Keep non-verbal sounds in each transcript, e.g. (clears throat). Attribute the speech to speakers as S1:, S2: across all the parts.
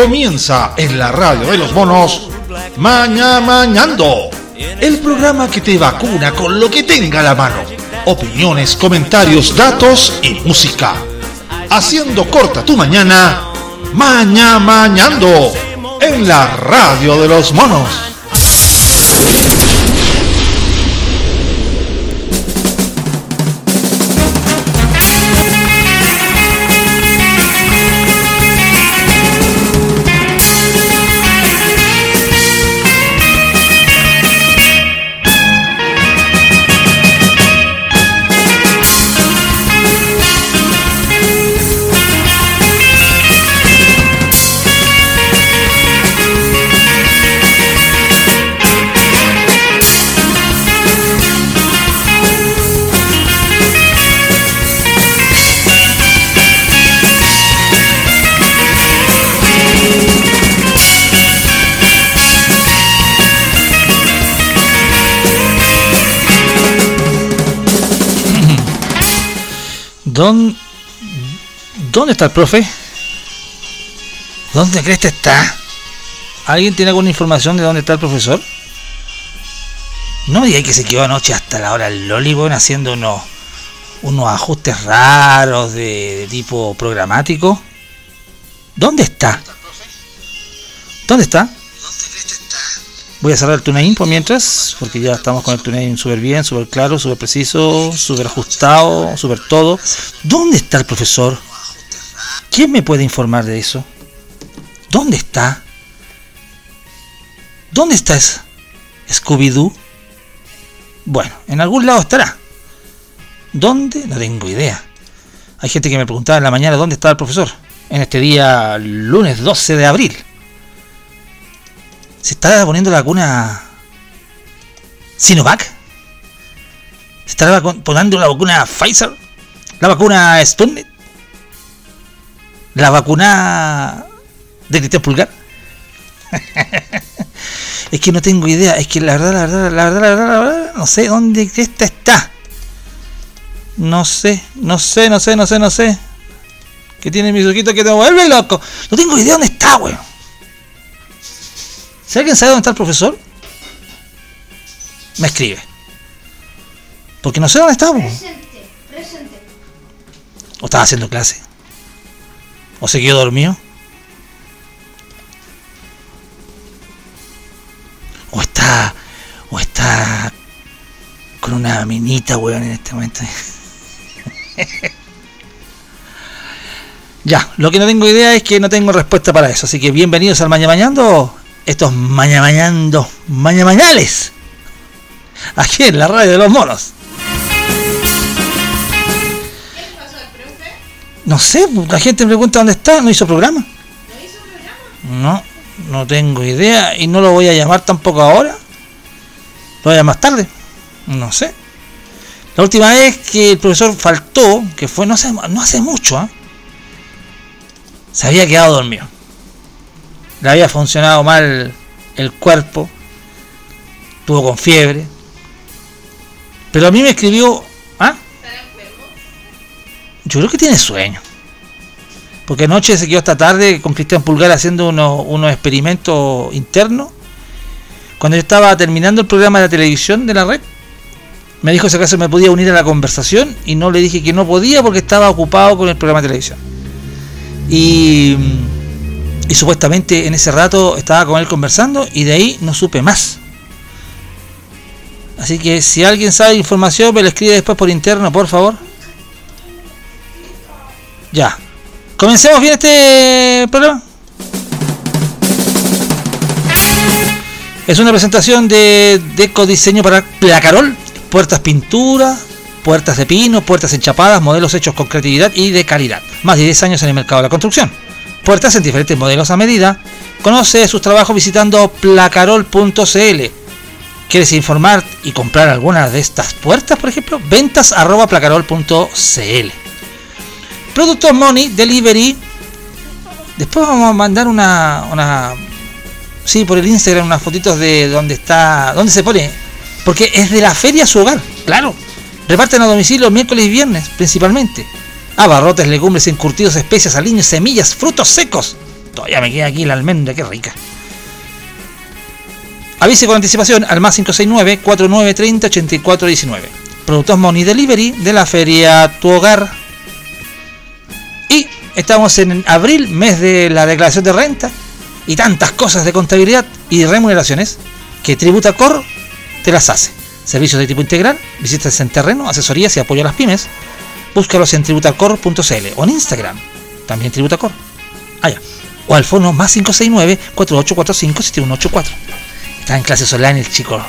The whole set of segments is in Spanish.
S1: Comienza en la radio de los monos Maña Mañando, el programa que te vacuna con lo que tenga la mano. Opiniones, comentarios, datos y música. Haciendo corta tu mañana, Maña Mañando, en la radio de los monos.
S2: ¿Dónde, ¿Dónde está el profe? ¿Dónde crees que está? ¿Alguien tiene alguna información de dónde está el profesor? No me diga que se quedó anoche hasta la hora del Loli, haciendo unos, unos ajustes raros de, de tipo programático. ¿Dónde está? ¿Dónde está? Voy a cerrar el TuneIn por mientras, porque ya estamos con el TuneIn súper bien, súper claro, súper preciso, súper ajustado, súper todo. ¿Dónde está el profesor? ¿Quién me puede informar de eso? ¿Dónde está? ¿Dónde está Scooby-Doo? Bueno, en algún lado estará. ¿Dónde? No tengo idea. Hay gente que me preguntaba en la mañana dónde estaba el profesor. En este día, lunes 12 de abril. ¿Se está poniendo la vacuna Sinovac? ¿Se está poniendo la vacuna Pfizer? ¿La vacuna Sputnik? ¿La vacuna de Cristian Pulgar? (laughs) es que no tengo idea. Es que la verdad, la verdad, la verdad, la verdad, la verdad, no sé dónde esta está. No sé, no sé, no sé, no sé, no sé. Que tiene mis ojitos que te vuelve loco. No tengo idea dónde está, weón. Si alguien sabe dónde está el profesor, me escribe. Porque no sé dónde estamos. Presente, presente. O estaba haciendo clase. O se quedó dormido. O está. O está. Con una minita, weón, en este momento. (laughs) ya, lo que no tengo idea es que no tengo respuesta para eso. Así que bienvenidos al Maña Mañando estos mañamañando, mañamañales, aquí en la radio de los monos. No sé, la gente me pregunta dónde está, no hizo programa. ¿No hizo programa? No, no tengo idea y no lo voy a llamar tampoco ahora. Lo voy a llamar más tarde. No sé. La última vez que el profesor faltó, que fue no hace, no hace mucho, ¿eh? se había quedado dormido le había funcionado mal el cuerpo, tuvo con fiebre. Pero a mí me escribió, ¿ah? Yo creo que tiene sueño. Porque anoche se quedó esta tarde con Cristian Pulgar haciendo unos, experimentos internos. Cuando yo estaba terminando el programa de la televisión de la red, me dijo si acaso me podía unir a la conversación y no le dije que no podía porque estaba ocupado con el programa de televisión. Y y supuestamente en ese rato estaba con él conversando y de ahí no supe más. Así que si alguien sabe información, me lo escribe después por interno, por favor. Ya. Comencemos bien este programa. Es una presentación de Deco Diseño para Placarol. Puertas pintura, puertas de pino, puertas enchapadas, modelos hechos con creatividad y de calidad. Más de 10 años en el mercado de la construcción puertas en diferentes modelos a medida. Conoce sus trabajos visitando placarol.cl. ¿Quieres informar y comprar alguna de estas puertas, por ejemplo? Ventas arroba placarol.cl. Productos Money Delivery. Después vamos a mandar una, una. Sí, por el Instagram unas fotitos de dónde está. dónde se pone. Porque es de la feria a su hogar, claro. Reparten a domicilio miércoles y viernes, principalmente abarrotes, legumbres, encurtidos, especias, aliños, semillas, frutos secos. Todavía me queda aquí la almendra, qué rica. Avise con anticipación al más 569 4930 8419. Productos Money Delivery de la feria Tu Hogar. Y estamos en abril, mes de la declaración de renta y tantas cosas de contabilidad y remuneraciones que Tributa Cor te las hace. Servicios de tipo integral, visitas en terreno, asesorías y apoyo a las pymes. Búscalos en tributacor.cl o en Instagram, también Tributacor. Allá. Ah, o al fono más 569 4845 7184 Está en clases online el chico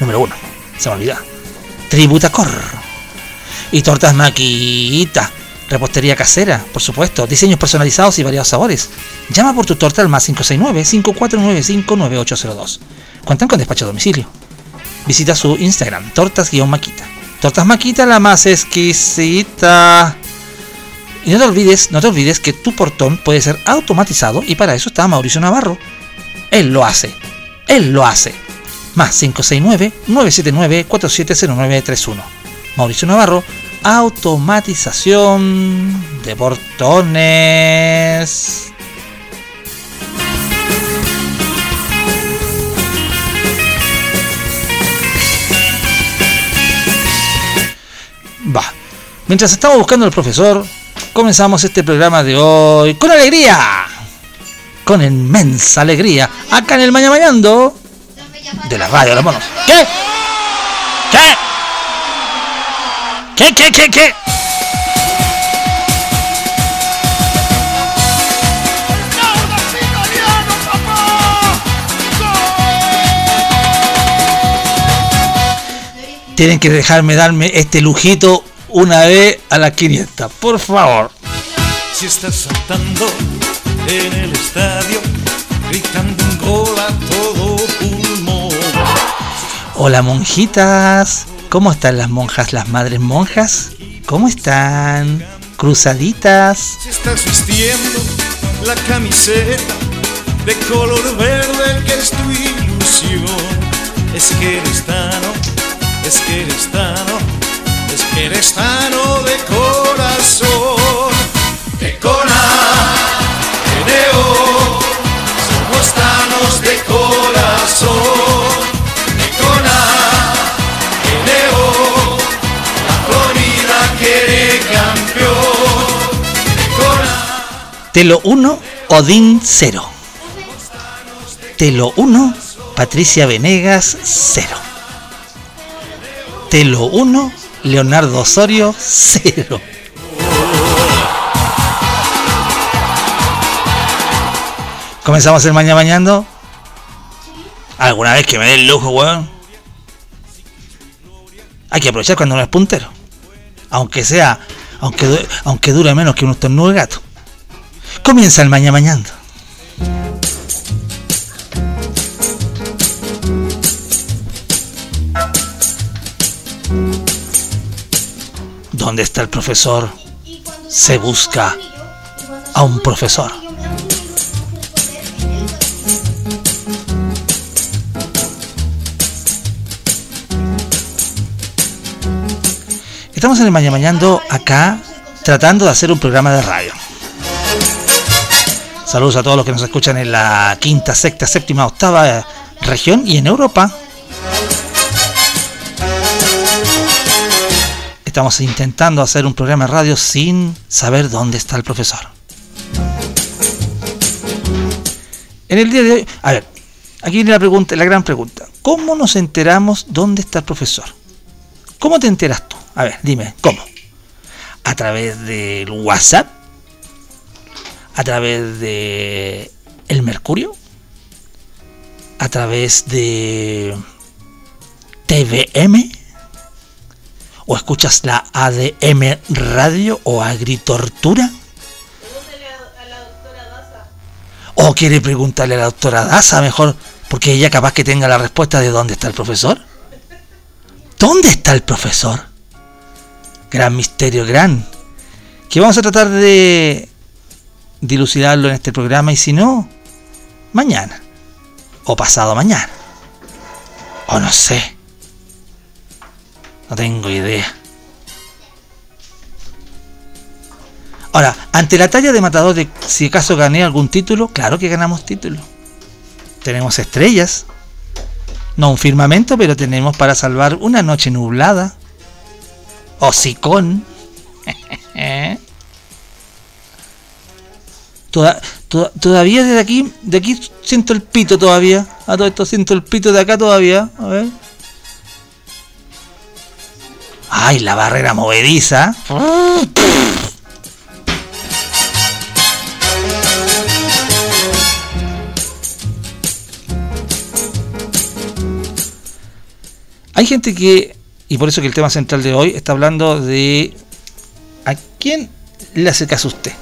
S2: número uno. Se me olvidó. Tributacor. Y tortas maquita. Repostería casera, por supuesto. Diseños personalizados y variados sabores. Llama por tu torta al más 569-5495-9802. Cuentan con despacho a domicilio. Visita su Instagram, tortas-maquita. Tortas Maquita, la más exquisita. Y no te olvides, no te olvides que tu portón puede ser automatizado y para eso está Mauricio Navarro. Él lo hace. Él lo hace. Más 569-979-470931. Mauricio Navarro, automatización de portones. Mientras estamos buscando al profesor, comenzamos este programa de hoy con alegría con inmensa alegría acá en el Mañando de la radio de monos. ¿Qué? ¿Qué? ¿Qué, qué, qué, qué? Tienen que dejarme darme este lujito una vez a las 500, por favor. Si estás saltando en el estadio, gritando un gol a todo pulmón. Hola monjitas, ¿cómo están las monjas, las madres monjas? ¿Cómo están? Cruzaditas. Si estás vistiendo la camiseta de color verde que es tu ilusión, es que eres tano, es que eres tano, eres tano de corazón. De corazón somos tanos de corazón, Econa, Neo, la Florida quiere campeón, Econa. Telo 1, Odín 0. Telo 1, Patricia Venegas 0. Telo 1, Leonardo Osorio 0. Comenzamos el mañana bañando. Alguna vez que me dé el lujo, weón. Hay que aprovechar cuando no es puntero. Aunque sea, aunque, aunque dure menos que un estornudo de gato. Comienza el mañana bañando. ¿Dónde está el profesor? Se busca a un profesor. Estamos en el Mañamañando acá tratando de hacer un programa de radio. Saludos a todos los que nos escuchan en la quinta, sexta, séptima, octava región y en Europa. Estamos intentando hacer un programa de radio sin saber dónde está el profesor. En el día de hoy, a ver, aquí viene la pregunta, la gran pregunta. ¿Cómo nos enteramos dónde está el profesor? ¿Cómo te enteras tú? A ver, dime, ¿cómo? ¿A través del WhatsApp? ¿A través de el Mercurio? ¿A través de TVM? ¿O escuchas la ADM Radio o Agritortura? ¿O quiere preguntarle a la doctora Daza mejor? Porque ella capaz que tenga la respuesta de dónde está el profesor. ¿Dónde está el profesor? gran misterio, gran, que vamos a tratar de dilucidarlo en este programa y si no, mañana o pasado mañana. O no sé. No tengo idea. Ahora, ante la talla de matador de si acaso gané algún título, claro que ganamos título. Tenemos estrellas. No un firmamento, pero tenemos para salvar una noche nublada. Hocicón. (laughs) Toda, todavía desde aquí, de aquí siento el pito todavía. A todo esto siento el pito de acá todavía. A ver. Ay, la barrera movediza. Hay gente que, y por eso que el tema central de hoy está hablando de a quién le hace caso usted.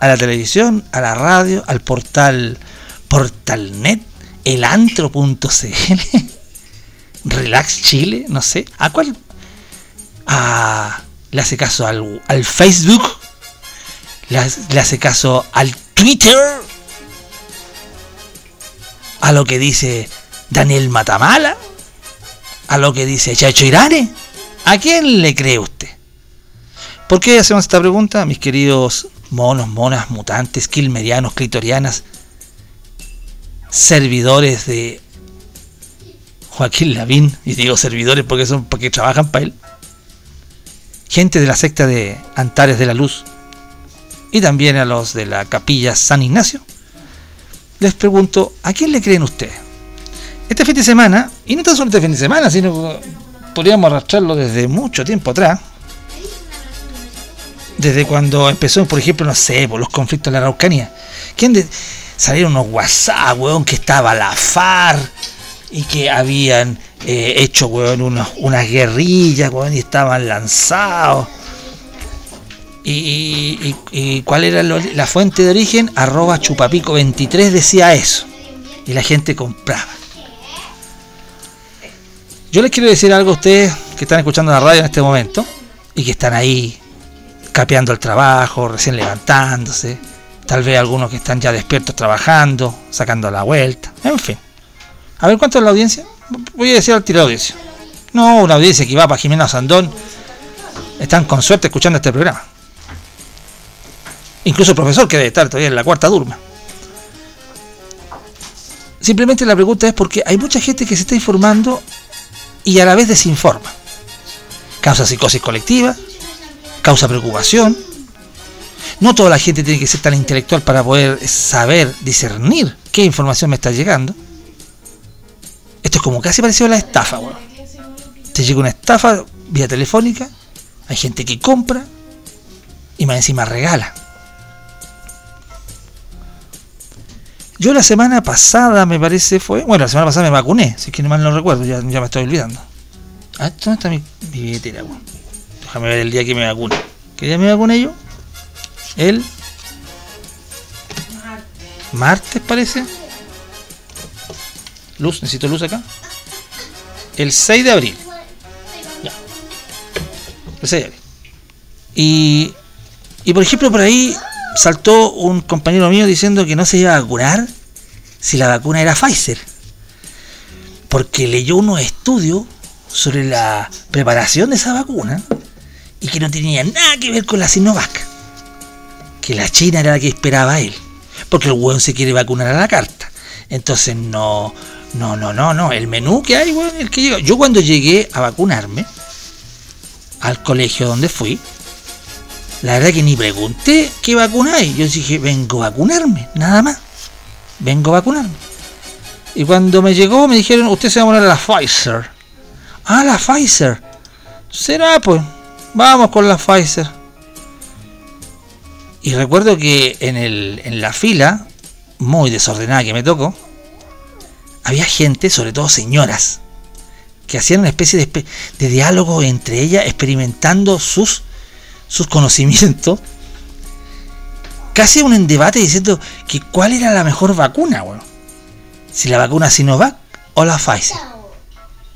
S2: A la televisión, a la radio, al portal Portalnet, elantro.cl, (laughs) Relax Chile, no sé. ¿A cuál? A, le hace caso al, al Facebook, le, hace caso al Twitter, a lo que dice Daniel Matamala a lo que dice Chacho Irane? ¿A quién le cree usted? ¿Por qué hacemos esta pregunta, mis queridos monos, monas, mutantes, quilmerianos, clitorianas, servidores de Joaquín Lavín? Y digo servidores porque son porque trabajan para él. Gente de la secta de Antares de la Luz y también a los de la capilla San Ignacio. Les pregunto, ¿a quién le creen ustedes? Este fin de semana, y no tan solo este fin de semana, sino podríamos arrastrarlo desde mucho tiempo atrás, desde cuando empezó, por ejemplo, no sé, los conflictos de la Araucanía. ¿Quién salieron unos WhatsApp, weón, que estaba la FARC y que habían eh, hecho, weón, unas guerrillas, weón, y estaban lanzados. Y, cuál era la fuente de origen? Arroba chupapico 23 decía eso. Y la gente compraba. Yo les quiero decir algo a ustedes que están escuchando la radio en este momento y que están ahí capeando el trabajo, recién levantándose, tal vez algunos que están ya despiertos trabajando, sacando la vuelta, en fin. A ver cuánto es la audiencia. Voy a decir al tiro audiencia. No, una audiencia que va para Jimena Sandón. Están con suerte escuchando este programa. Incluso el profesor que debe estar todavía en la cuarta durma. Simplemente la pregunta es porque hay mucha gente que se está informando y a la vez desinforma. Causa psicosis colectiva, causa preocupación. No toda la gente tiene que ser tan intelectual para poder saber, discernir qué información me está llegando. Esto es como casi parecido a la estafa, Te llega una estafa vía telefónica, hay gente que compra y más encima regala. Yo la semana pasada, me parece, fue. Bueno, la semana pasada me vacuné, si es que no mal no recuerdo, ya, me estoy olvidando. Ah, ¿dónde está mi, billetera, Déjame ver el día que me vacuné. ¿Qué día me vacuné yo? El. Martes, parece. Luz, necesito luz acá. El 6 de abril. Ya. El 6 de abril. Y. Y por ejemplo, por ahí saltó un compañero mío diciendo que no se iba a vacunar si la vacuna era Pfizer. Porque leyó unos estudios sobre la preparación de esa vacuna y que no tenía nada que ver con la Sinovac. Que la China era la que esperaba él. Porque el weón se quiere vacunar a la carta. Entonces no, no, no, no, no. El menú que hay, weón, el que llega. Yo cuando llegué a vacunarme al colegio donde fui, la verdad que ni pregunté qué vacuna hay. Yo dije, vengo a vacunarme, nada más. Vengo a vacunarme. Y cuando me llegó me dijeron, usted se va a poner la Pfizer. Ah, la Pfizer. Será pues. Vamos con la Pfizer. Y recuerdo que en, el, en la fila, muy desordenada que me tocó, había gente, sobre todo señoras, que hacían una especie de, de diálogo entre ellas, experimentando sus sus conocimientos, casi un debate diciendo que cuál era la mejor vacuna, bueno. Si la vacuna Sinovac o la Pfizer.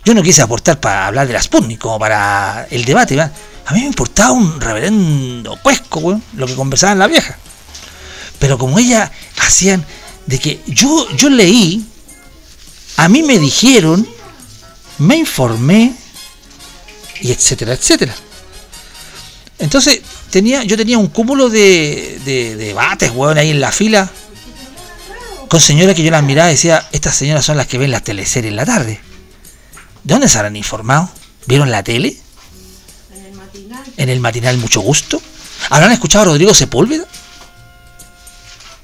S2: Yo no quise aportar para hablar de la Sputnik, como para el debate, A mí me importaba un reverendo cuesco, lo que conversaban la vieja. Pero como ella hacían de que yo, yo leí, a mí me dijeron, me informé, y etcétera, etcétera. Entonces, tenía, yo tenía un cúmulo de, de, debates, weón, ahí en la fila. Con señoras que yo las miraba y decía, estas señoras son las que ven la teleserie en la tarde. ¿De dónde se habrán informado? ¿Vieron la tele? En el matinal. En el matinal, mucho gusto. ¿Habrán escuchado a Rodrigo Sepúlveda?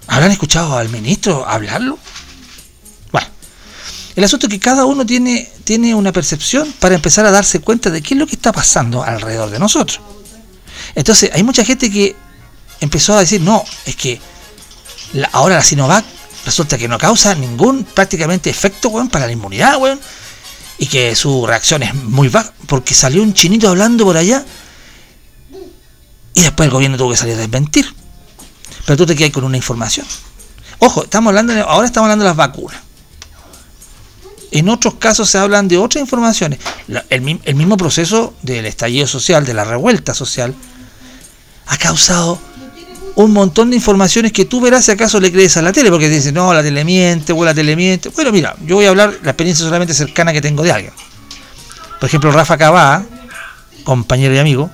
S2: ¿Habrán escuchado al ministro hablarlo? El asunto es que cada uno tiene, tiene una percepción para empezar a darse cuenta de qué es lo que está pasando alrededor de nosotros. Entonces, hay mucha gente que empezó a decir, no, es que ahora la Sinovac resulta que no causa ningún prácticamente efecto, weón, para la inmunidad, weón. Y que su reacción es muy baja, porque salió un chinito hablando por allá y después el gobierno tuvo que salir a desmentir. Pero tú te quedas con una información. Ojo, estamos hablando ahora estamos hablando de las vacunas. En otros casos se hablan de otras informaciones. el, mismo proceso del estallido social, de la revuelta social, ha causado un montón de informaciones que tú verás si acaso le crees a la tele, porque dices, no, la tele miente, o la tele miente. Bueno, mira, yo voy a hablar la experiencia solamente cercana que tengo de alguien. Por ejemplo, Rafa Cabá, compañero y amigo,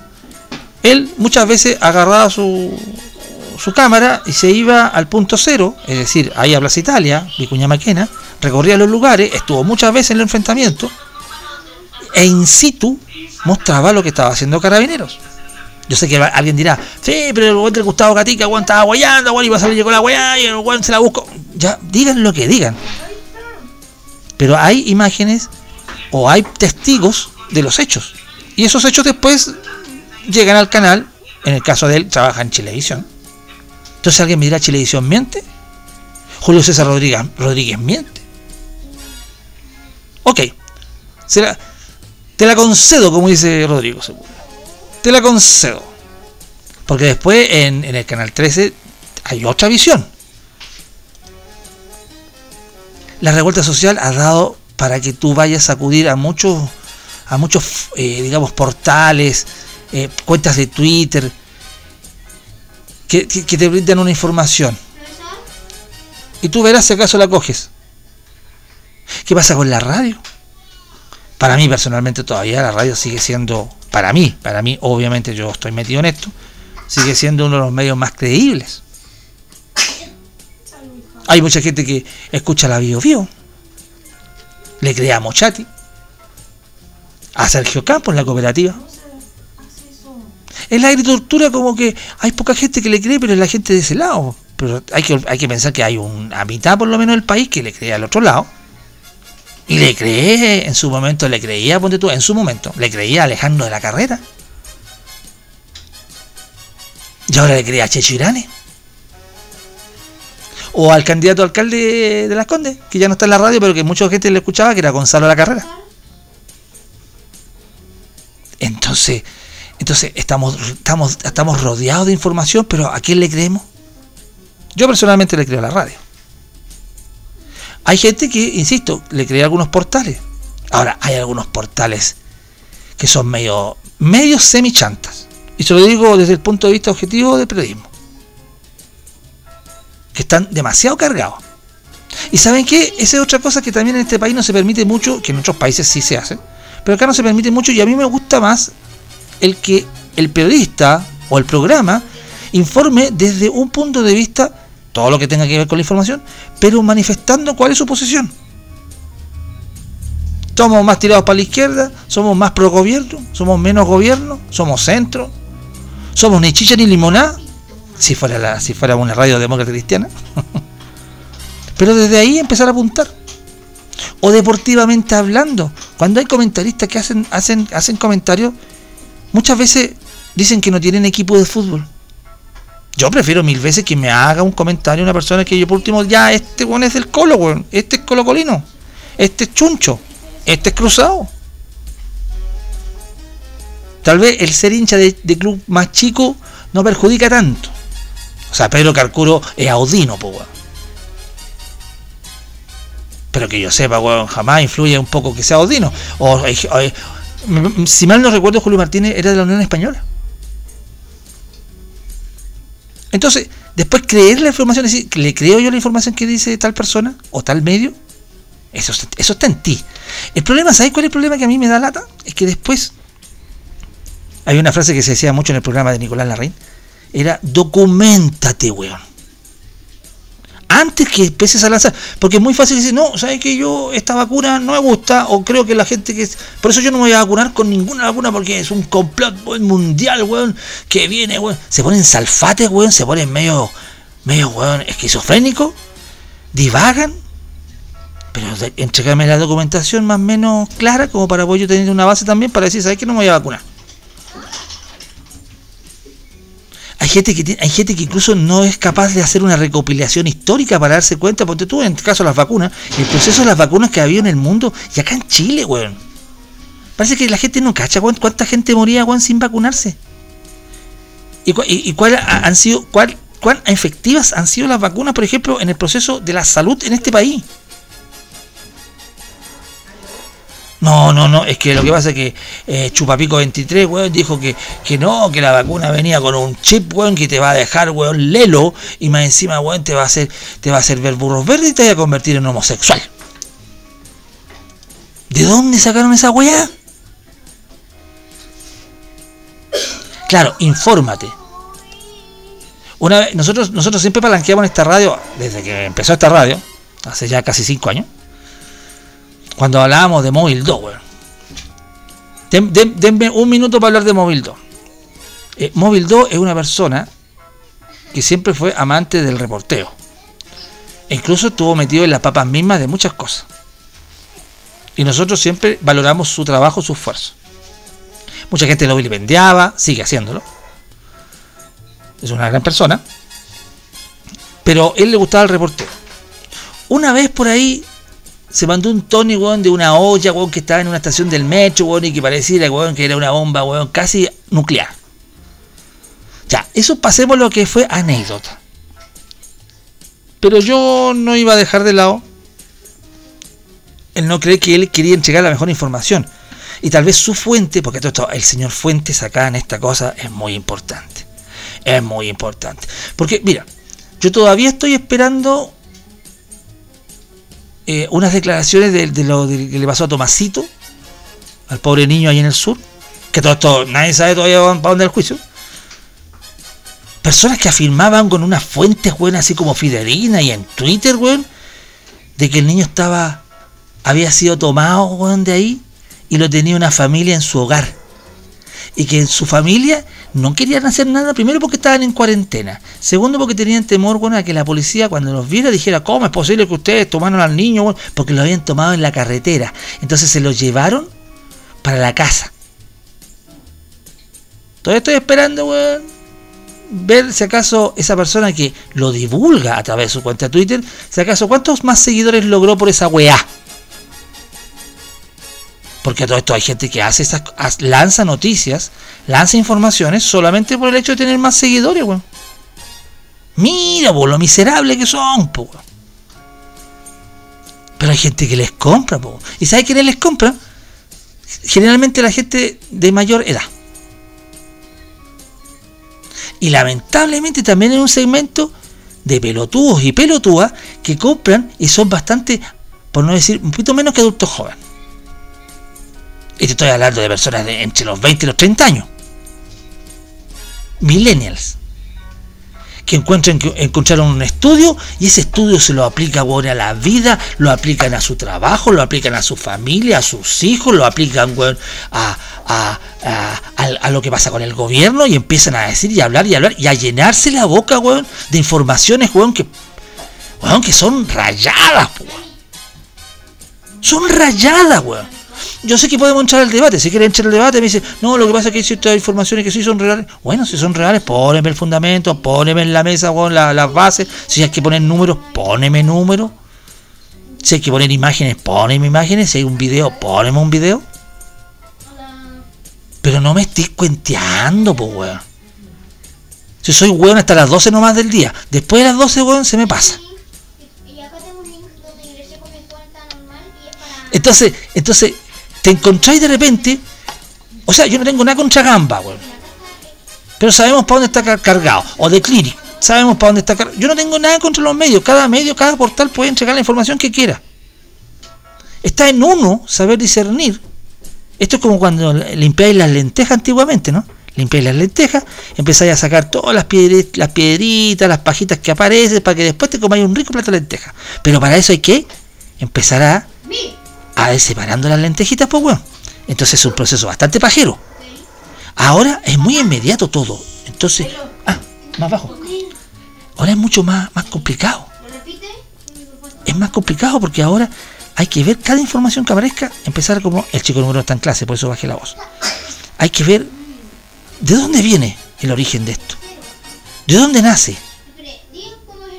S2: él muchas veces agarraba su, su cámara y se iba al punto cero, es decir, ahí a Plaza Italia, Vicuña Maquena, recorría los lugares, estuvo muchas veces en el enfrentamiento, e in situ mostraba lo que estaba haciendo Carabineros. Yo sé que alguien dirá, sí, pero el weón del Gustavo Gatica, weón estaba guayando, weón iba a salir con la weá y el weón se la buscó. Ya, digan lo que digan. Pero hay imágenes o hay testigos de los hechos. Y esos hechos después llegan al canal. En el caso de él, trabaja en Chilevisión. Entonces alguien me dirá, ¿Chilevisión miente? Julio César Rodríguez, Rodríguez miente. Ok. te la concedo, como dice Rodrigo. Te la concedo. Porque después en, el canal 13 hay otra visión. La revuelta social ha dado para que tú vayas a acudir a muchos, a muchos, eh, digamos, portales, eh, cuentas de Twitter, que, te brindan una información. Y tú verás si acaso la coges. ¿Qué pasa con la radio? Para mí personalmente todavía la radio sigue siendo para mí, para mí, obviamente yo estoy metido en esto, sigue siendo uno de los medios más creíbles. Hay mucha gente que escucha la Bio Bio, le crea a Mochati, a Sergio Campos en la cooperativa. En la agricultura como que hay poca gente que le cree, pero es la gente de ese lado. Pero hay que, hay que pensar que hay una mitad por lo menos del país que le cree al otro lado y le creé, en su momento le creía, ponte tú, en su momento, le creía a Alejandro de la Carrera. Y ahora le creía a Checho Irane. O al candidato alcalde de Las Condes, que ya no está en la radio, pero que mucha gente le escuchaba, que era Gonzalo de la Carrera. Entonces, entonces estamos, estamos, estamos rodeados de información, pero ¿a quién le creemos? Yo personalmente le creo a la radio. Hay gente que, insisto, le crea algunos portales. Ahora, hay algunos portales que son medio, medio semichantas. Y se lo digo desde el punto de vista objetivo del periodismo. Que están demasiado cargados. Y saben qué? Esa es otra cosa que también en este país no se permite mucho, que en otros países sí se hace, pero acá no se permite mucho y a mí me gusta más el que el periodista o el programa informe desde un punto de vista todo lo que tenga que ver con la información, pero manifestando cuál es su posición. Somos más tirados para la izquierda, somos más pro gobierno, somos menos gobierno, somos centro, somos ni chicha ni limonada, si fuera, la, si fuera una radio demócrata cristiana. (laughs) pero desde ahí empezar a apuntar. O deportivamente hablando, cuando hay comentaristas que hacen, hacen, hacen comentarios, muchas veces dicen que no tienen equipo de fútbol yo prefiero mil veces que me haga un comentario una persona que yo por último, ya, este weón es del colo, weón. Este es colocolino. Este es chuncho. Este es cruzado. Tal vez el ser hincha de, club más chico no perjudica tanto. O sea, Pedro Carcuro es audino, pues weón. Pero que yo sepa, weón, jamás influye un poco que sea audino. o, si mal no recuerdo, Julio Martínez era de la Unión Española. Entonces, después creer la información, decir, ¿le creo yo la información que dice tal persona o tal medio? Eso, eso está en ti. El problema, ¿sabes cuál es el problema que a mí me da lata? Es que después Hay una frase que se decía mucho en el programa de Nicolás Larraín. Era, documentate, weón. Antes que empieces a lanzar. Porque es muy fácil decir, no, sabes que yo esta vacuna no me gusta, o creo que la gente que... Por eso yo no me voy a vacunar con ninguna vacuna, porque es un complot mundial, weón, que viene, weón. Se ponen salfates, weón, se ponen medio, medio, weón, esquizofrénico, divagan. Pero entregame la documentación más o menos clara, como para poder yo tener una base también para decir, ¿sabes que no me voy a vacunar? Hay gente, que hay gente que incluso no es capaz de hacer una recopilación histórica para darse cuenta, porque tú, en el caso de las vacunas, el proceso de las vacunas que había en el mundo y acá en Chile, weón. Parece que la gente no cacha cuánta gente moría, weón, sin vacunarse. ¿Y, y, cuál han sido, cuál, cuán efectivas han sido las vacunas, por ejemplo, en el proceso de la salud en este país? No, no, no, es que lo que pasa es que eh, Chupapico 23, weón, dijo que, que no, que la vacuna venía con un chip, weón, que te va a dejar, weón, lelo, y más encima, weón, te va a hacer, te va a hacer ver burros verdes y te va a convertir en homosexual. ¿De dónde sacaron esa weá? Claro, infórmate. Una vez, nosotros, nosotros siempre palanqueamos esta radio, desde que empezó esta radio, hace ya casi cinco años cuando hablábamos de Móvil 2, weón. denme un minuto para hablar de Móvil 2. Eh, Móvil 2 es una persona que siempre fue amante del reporteo. E incluso estuvo metido en las papas mismas de muchas cosas. Y nosotros siempre valoramos su trabajo, su esfuerzo. Mucha gente lo vilipendiaba, sigue haciéndolo. Es una gran persona. Pero él le gustaba el reporteo. Una vez por ahí se mandó un Tony, weón, de una olla, weón, que estaba en una estación del metro, weón, y que parecía, weón, que era una bomba, weón, casi nuclear. Ya, eso pasemos lo que fue anécdota. Pero yo no iba a dejar de lado el no creer que él quería entregar la mejor información. Y tal vez su fuente, porque esto, el señor Fuentes acá en esta cosa es muy importante. Es muy importante. Porque, mira, yo todavía estoy esperando eh, unas declaraciones de, lo que le pasó a Tomasito, al pobre niño ahí en el sur, que todo esto nadie sabe todavía para dónde el juicio. Personas que afirmaban con unas fuentes, weón, así como Fidelina y en Twitter, weón, de que el niño estaba, había sido tomado, weón, de ahí y lo tenía una familia en su hogar. Y que en su familia no querían hacer nada, primero porque estaban en cuarentena, segundo porque tenían temor bueno, a que la policía cuando los viera dijera, ¿cómo es posible que ustedes tomaron al niño? porque lo habían tomado en la carretera. Entonces se lo llevaron para la casa. Todavía estoy esperando, weón, ver si acaso esa persona que lo divulga a través de su cuenta Twitter, si acaso cuántos más seguidores logró por esa weá. Porque todo esto hay gente que hace esas, lanza noticias, lanza informaciones solamente por el hecho de tener más seguidores, weón. Mira, por lo miserable que son, po, Pero hay gente que les compra, po. ¿Y sabe quién les compra? Generalmente la gente de mayor edad. Y lamentablemente también hay un segmento de pelotudos y pelotudas que compran y son bastante, por no decir, un poquito menos que adultos jóvenes. Y te estoy hablando de personas de entre los 20 y los 30 años. Millennials. Que encuentran, encontraron un estudio y ese estudio se lo aplica a la vida, lo aplican a su trabajo, lo aplican a su familia, a sus hijos, lo aplican a, a, lo que pasa con el gobierno y empiezan a decir y a hablar y a hablar y a llenarse la boca de informaciones que, que son rayadas. Son rayadas. Weón yo sé que podemos entrar al debate. Si quieren entrar al debate, me dice, no, lo que pasa es que hay ciertas informaciones que sí son reales. Bueno, si son reales, poneme el fundamento, poneme en la mesa con las bases. Si hay que poner números, poneme números. Si hay que poner imágenes, poneme imágenes. Si hay un video, poneme un video. Pero no me estés cuenteando, pues, weón. Si soy weón hasta las 12 nomás del día. Después de las 12, weón, se me pasa. Entonces, entonces, te encontráis de repente, o sea, yo no tengo nada contra Gamba, weón. Pero sabemos para dónde está cargado. O de Clinic, sabemos para dónde está cargado. Yo no tengo nada contra los medios. Cada medio, cada portal puede entregar la información que quiera. Está en uno saber discernir Esto es como cuando limpiáis las lentejas antiguamente, ¿no? Limpiáis las lentejas, empezáis a sacar todas las, piedritas, las piedritas, las pajitas que aparecen, para que después te comáis un rico plato de lentejas. Pero para eso hay que empezar a, a separando las lentejitas, pues bueno. Entonces es un proceso bastante pajero. Ahora es muy inmediato todo. Entonces, ah, más bajo. Ahora es mucho más, más complicado. Es más complicado porque ahora hay que ver cada información que aparezca, empezar como el chico número está en clase, por eso bajé la voz. Hay que ver de dónde viene el origen de esto. ¿De dónde nace?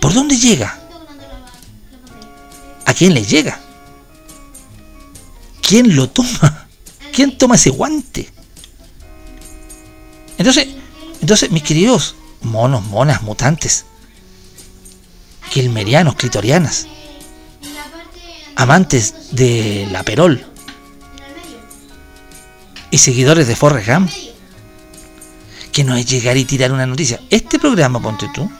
S2: ¿Por dónde llega? ¿A quién le llega? ¿Quién lo toma? ¿Quién toma ese guante? Entonces, entonces, mis queridos monos, monas, mutantes, quilmerianos, clitorianas, amantes de la Perol y seguidores de Forrest Gump, que no es llegar y tirar una noticia. Este programa, ponte tú,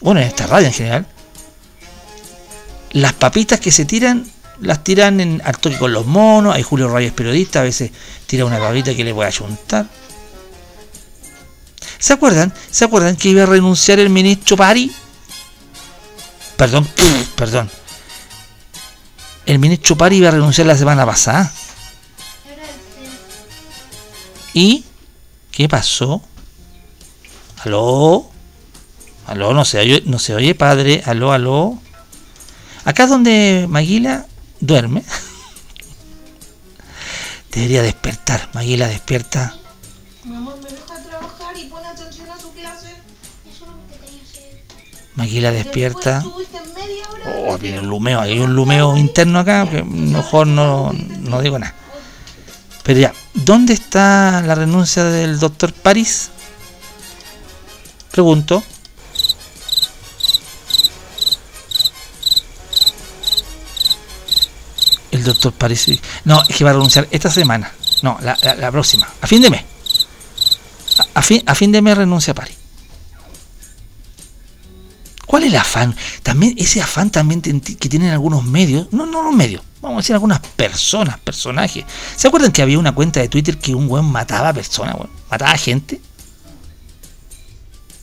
S2: bueno, en esta radio en general, las papitas que se tiran, las tiran en al con los monos, hay Julio Reyes periodista, a veces tira una papita que le voy a juntar. ¿Se acuerdan? ¿Se acuerdan que iba a renunciar el ministro Pari? Perdón, (clears throat) perdón. El ministro Pari iba a renunciar la semana pasada. ¿Y qué pasó? ¿Aló? ¿Aló? No se oye, no se oye padre. ¿Aló, aló? Acá es donde Maguila duerme. Debería despertar. Maguila despierta. Mi amor, ¿me deja trabajar y pone atención a su clase? Eso Maguila despierta. Oh, viene un lumeo, hay un lumeo interno acá, que mejor no, no digo nada. Pero ya, ¿dónde está la renuncia del doctor París? Pregunto. Doctor París. No, es que va a renunciar esta semana. No, la, próxima. A fin de mes. A, fin, a fin de mes renuncia a París. ¿Cuál es el afán? También ese afán también que tienen algunos medios, no, no los medios, vamos a decir algunas personas, personajes. ¿Se acuerdan que había una cuenta de Twitter que un weón mataba a personas, Mataba a gente.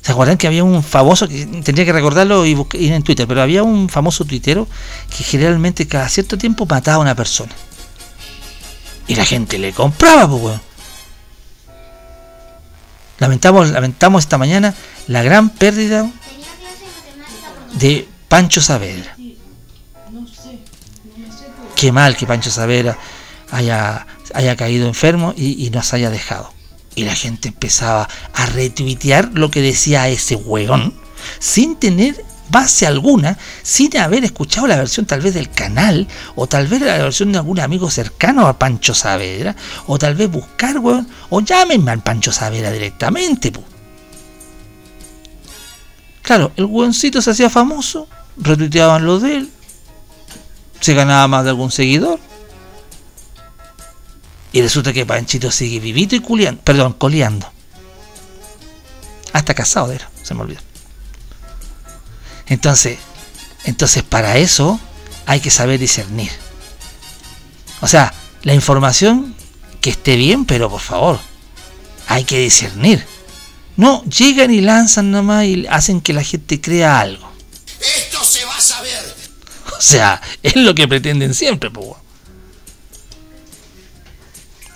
S2: ¿Se acuerdan que había un famoso, que tendría que recordarlo y buscar en Twitter, pero había un famoso tuitero que generalmente cada cierto tiempo mataba a una persona? Y la gente le compraba, pues weón. Lamentamos, lamentamos esta mañana la gran pérdida de Pancho Saavedra. Qué mal que Pancho Saavedra haya, haya caído enfermo y, nos haya dejado. Y la gente empezaba a retuitear lo que decía ese hueón, sin tener base alguna, sin haber escuchado la versión tal vez del canal, o tal vez la versión de algún amigo cercano a Pancho Saavedra, o tal vez buscar, weón, o llámenme al Pancho Saavedra directamente, Claro, el hueoncito se hacía famoso, retuiteaban lo de él, se ganaba más de algún seguidor. Y resulta que Panchito sigue vivito y culiando, perdón, coleando. Hasta casado era, se me olvidó. Entonces, entonces para eso hay que saber discernir. O sea, la información que esté bien, pero por favor, hay que discernir. No, llegan y lanzan nomás y hacen que la gente crea algo. Esto se va a saber. O sea, es lo que pretenden siempre, pues.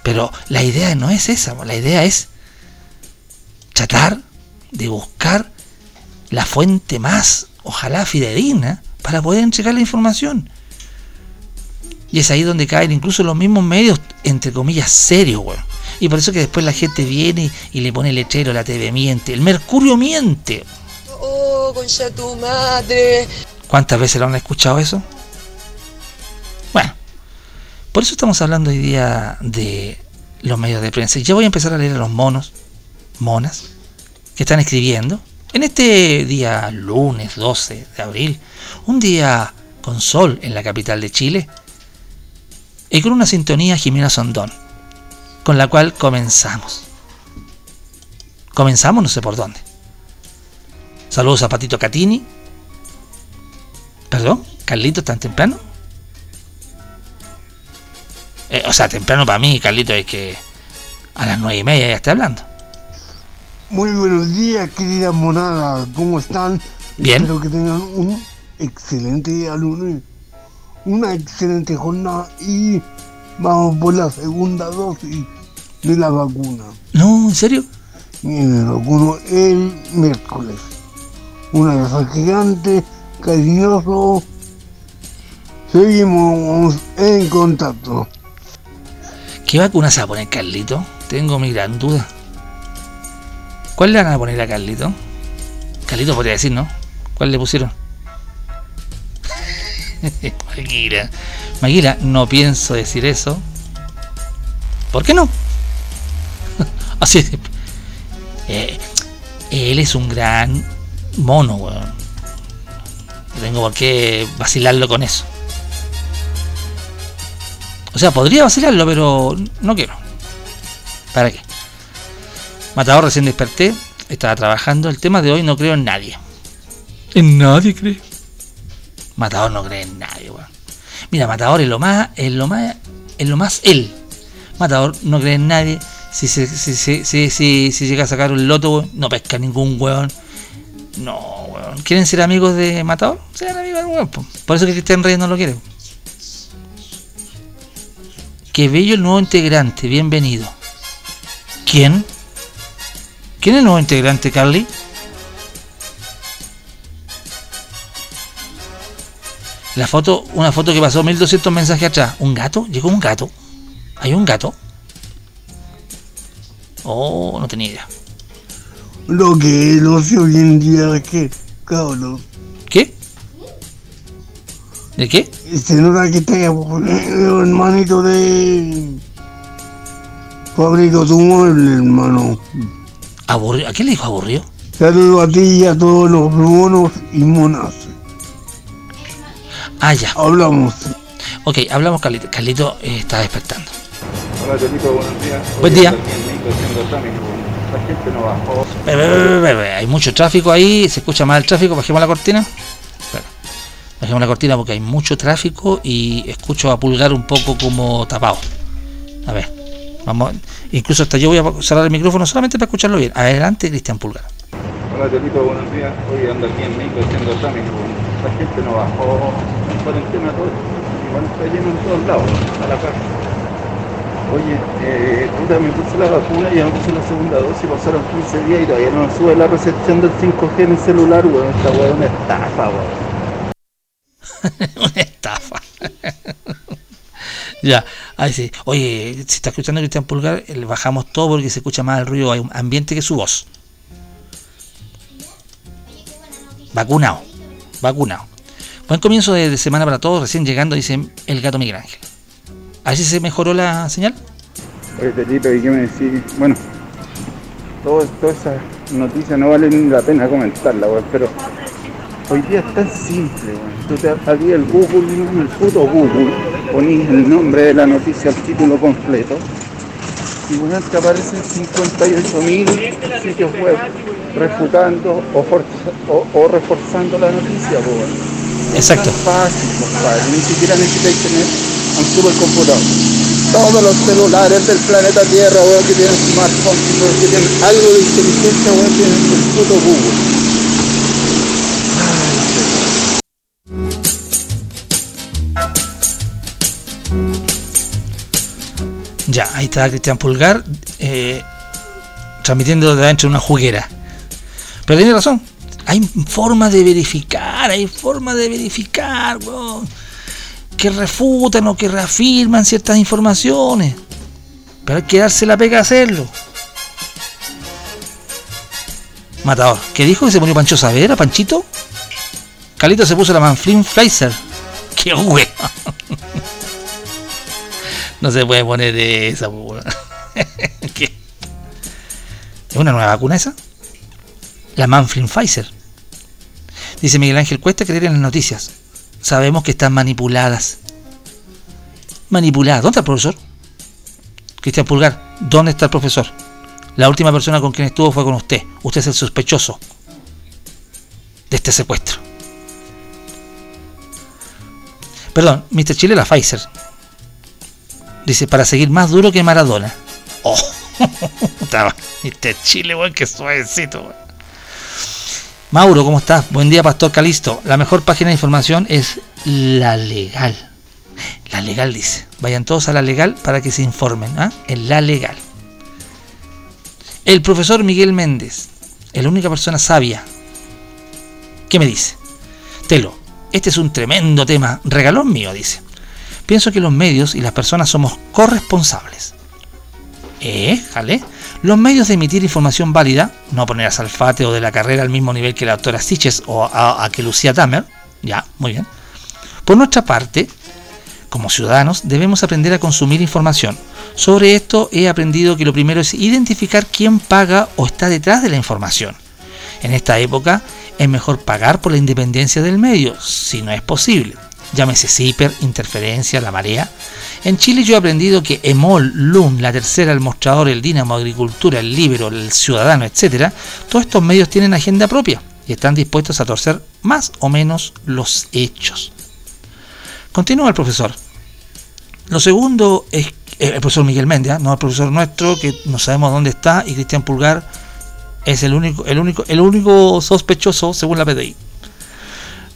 S2: Pero la idea no es esa, la idea es tratar de buscar la fuente más, ojalá fidedigna, para poder entregar la información. Y es ahí donde caen incluso los mismos medios, entre comillas, serios, weón. Y por eso que después la gente viene y le pone el lechero, la TV miente. El Mercurio miente. Oh, concha tu madre. ¿Cuántas veces lo han escuchado eso? Por eso estamos hablando hoy día de los medios de prensa. Y ya voy a empezar a leer a los monos, monas, que están escribiendo. En este día lunes 12 de abril, un día con sol en la capital de Chile, y con una sintonía Jimena Sondón con la cual comenzamos. Comenzamos no sé por dónde. Saludos a Patito Catini. Perdón, Carlito, tan temprano. Eh, o sea, temprano para mí, Carlito, es que a las nueve y media ya esté hablando.
S3: Muy buenos días, querida monada. ¿Cómo están?
S2: Bien.
S3: Espero que tengan un excelente día lunes. Una excelente jornada y vamos por la segunda dosis de la vacuna.
S2: No, ¿en serio?
S3: Y me vacuno el miércoles. Un abrazo gigante, cariñoso. Seguimos en contacto.
S2: ¿Qué vacuna se va a poner Carlito? Tengo mi gran duda. ¿Cuál le van a poner a Carlito? Carlito podría decir, ¿no? ¿Cuál le pusieron? (laughs) Maguila. Maguila, no pienso decir eso. ¿Por qué no? (laughs) Así es. Eh, él es un gran mono, weón. No tengo por qué vacilarlo con eso. O sea, podría vacilarlo, pero no quiero. ¿Para qué? Matador recién desperté, estaba trabajando. El tema de hoy no creo en nadie. ¿En nadie cree? Matador no cree en nadie, weón. Mira, Matador es lo más, es lo más, es lo más él. Matador no cree en nadie. Si, se, si, si, si, si, si llega a sacar un loto, weón, no pesca ningún weón. No, weón. ¿Quieren ser amigos de Matador? Sean amigos del weón. po. Por eso que Cristian Reyes no lo quiere. Qué bello el nuevo integrante, bienvenido. ¿Quién? ¿Quién es el nuevo integrante, Carly? La foto, una foto que pasó 1200 mensajes atrás. ¿Un gato? ¿Llegó un gato? ¿Hay un gato? Oh, no tenía idea.
S3: Lo que es el ocio hoy en día que, cabrón.
S2: ¿De qué?
S3: se nota que está el hermanito de Fabrico tu mueble, hermano.
S2: ¿Aburrido? ¿A quién le dijo aburrido?
S3: Saludo a ti y a todos los monos y monas.
S2: Ah, ya.
S3: Hablamos.
S2: Ok, hablamos Carlito. Carlito eh, está despertando.
S4: Hola, Telito, buenos días.
S2: Buen día.
S4: La gente no bajó.
S2: Hay mucho tráfico ahí, se escucha mal el tráfico, bajemos la cortina. Bajemos la cortina porque hay mucho tráfico y escucho a pulgar un poco como tapado. A ver, vamos. Incluso hasta yo voy a cerrar el micrófono solamente para escucharlo bien. Adelante, Cristian Pulgar.
S4: Hola, Telito, buenos días. Hoy ando aquí en México haciendo trámite. La gente no bajó en cuarentena todo. Igual está lleno en todos lados, a la casa. Oye, eh, puta, me puse la vacuna y ya me puse la segunda dosis, pasaron 15 días y todavía no sube la recepción del 5G en el celular, weón. Esta weón una estafa, weón. (laughs)
S2: Una estafa. (laughs) ya, ahí sí. Oye, si está escuchando Cristian Pulgar, eh, le bajamos todo porque se escucha más el ruido hay un ambiente que su voz. Vacunado, vacunado. Buen comienzo de, semana para todos, recién llegando, dice el gato Miguel Ángel. Se mejoró la señal.
S4: Oye, Telito, ¿y qué me decís? Bueno, todas esas noticias no valen la pena comentarlas, pero hoy día es tan simple, weón. Tú te abrí el Google, el puto Google, ponís el nombre de la noticia, el título completo, y weón, te aparecen 58.000 sitios web refutando o, forza- o- o reforzando la noticia, weón.
S2: Exacto.
S4: Es fácil, compadre. Ni siquiera necesitáis tener un supercomputador. Todos los celulares del planeta Tierra, weón, que tienen smartphones, que tienen algo de inteligencia, weón, tienen el puto Google.
S2: Ya, ahí está Cristian Pulgar eh, transmitiendo de adentro de una juguera. Pero tiene razón, hay formas de verificar, hay formas de verificar, weón, que refutan o que reafirman ciertas informaciones. Pero hay que darse la pega a hacerlo. Matador, ¿qué dijo que se murió Pancho Savera, Panchito? Calito se puso la Manflin Pfizer. (laughs) ¡Qué weón! No se puede poner esa. (laughs) ¿Qué? ¿Es una nueva vacuna esa? La Manflin Pfizer. Dice Miguel Ángel Cuesta creer en las noticias. Sabemos que están manipuladas. Manipuladas. ¿Dónde está el profesor? Cristian Pulgar, ¿dónde está el profesor? La última persona con quien estuvo fue con usted. Usted es el sospechoso de este secuestro. Perdón, Mr. Chile la Pfizer. Dice, para seguir más duro que Maradona. Oh, (laughs) este Chile, weón, que suavecito, weón. Mauro, ¿cómo estás? Buen día, Pastor Calisto. La mejor página de información es La Legal. La Legal dice. Vayan todos a La Legal para que se informen. ¿ah? En La Legal. El profesor Miguel Méndez, la única persona sabia. ¿Qué me dice? Telo, este es un tremendo tema. Regalón mío, dice. Pienso que los medios y las personas somos corresponsables. ¿Eh? ¿Jale? Los medios de emitir información válida, no poner a Salfate o de la carrera al mismo nivel que la doctora Siches o a, que Lucía Tamer, ya, muy bien. Por nuestra parte, como ciudadanos, debemos aprender a consumir información. Sobre esto he aprendido que lo primero es identificar quién paga o está detrás de la información. En esta época es mejor pagar por la independencia del medio, si no es posible. Llámese CIPER, interferencia, la marea, en Chile yo he aprendido que EMOL, LUN, La Tercera, El Mostrador, El Dinamo, Agricultura, El Libro, El Ciudadano, etc., todos estos medios tienen agenda propia y están dispuestos a torcer más o menos los hechos. Continúa el profesor. Lo segundo es eh, el profesor Miguel Méndez, ¿ah? no el profesor nuestro, que no sabemos dónde está, y Cristian Pulgar es el único, el único, el único sospechoso según la PDI.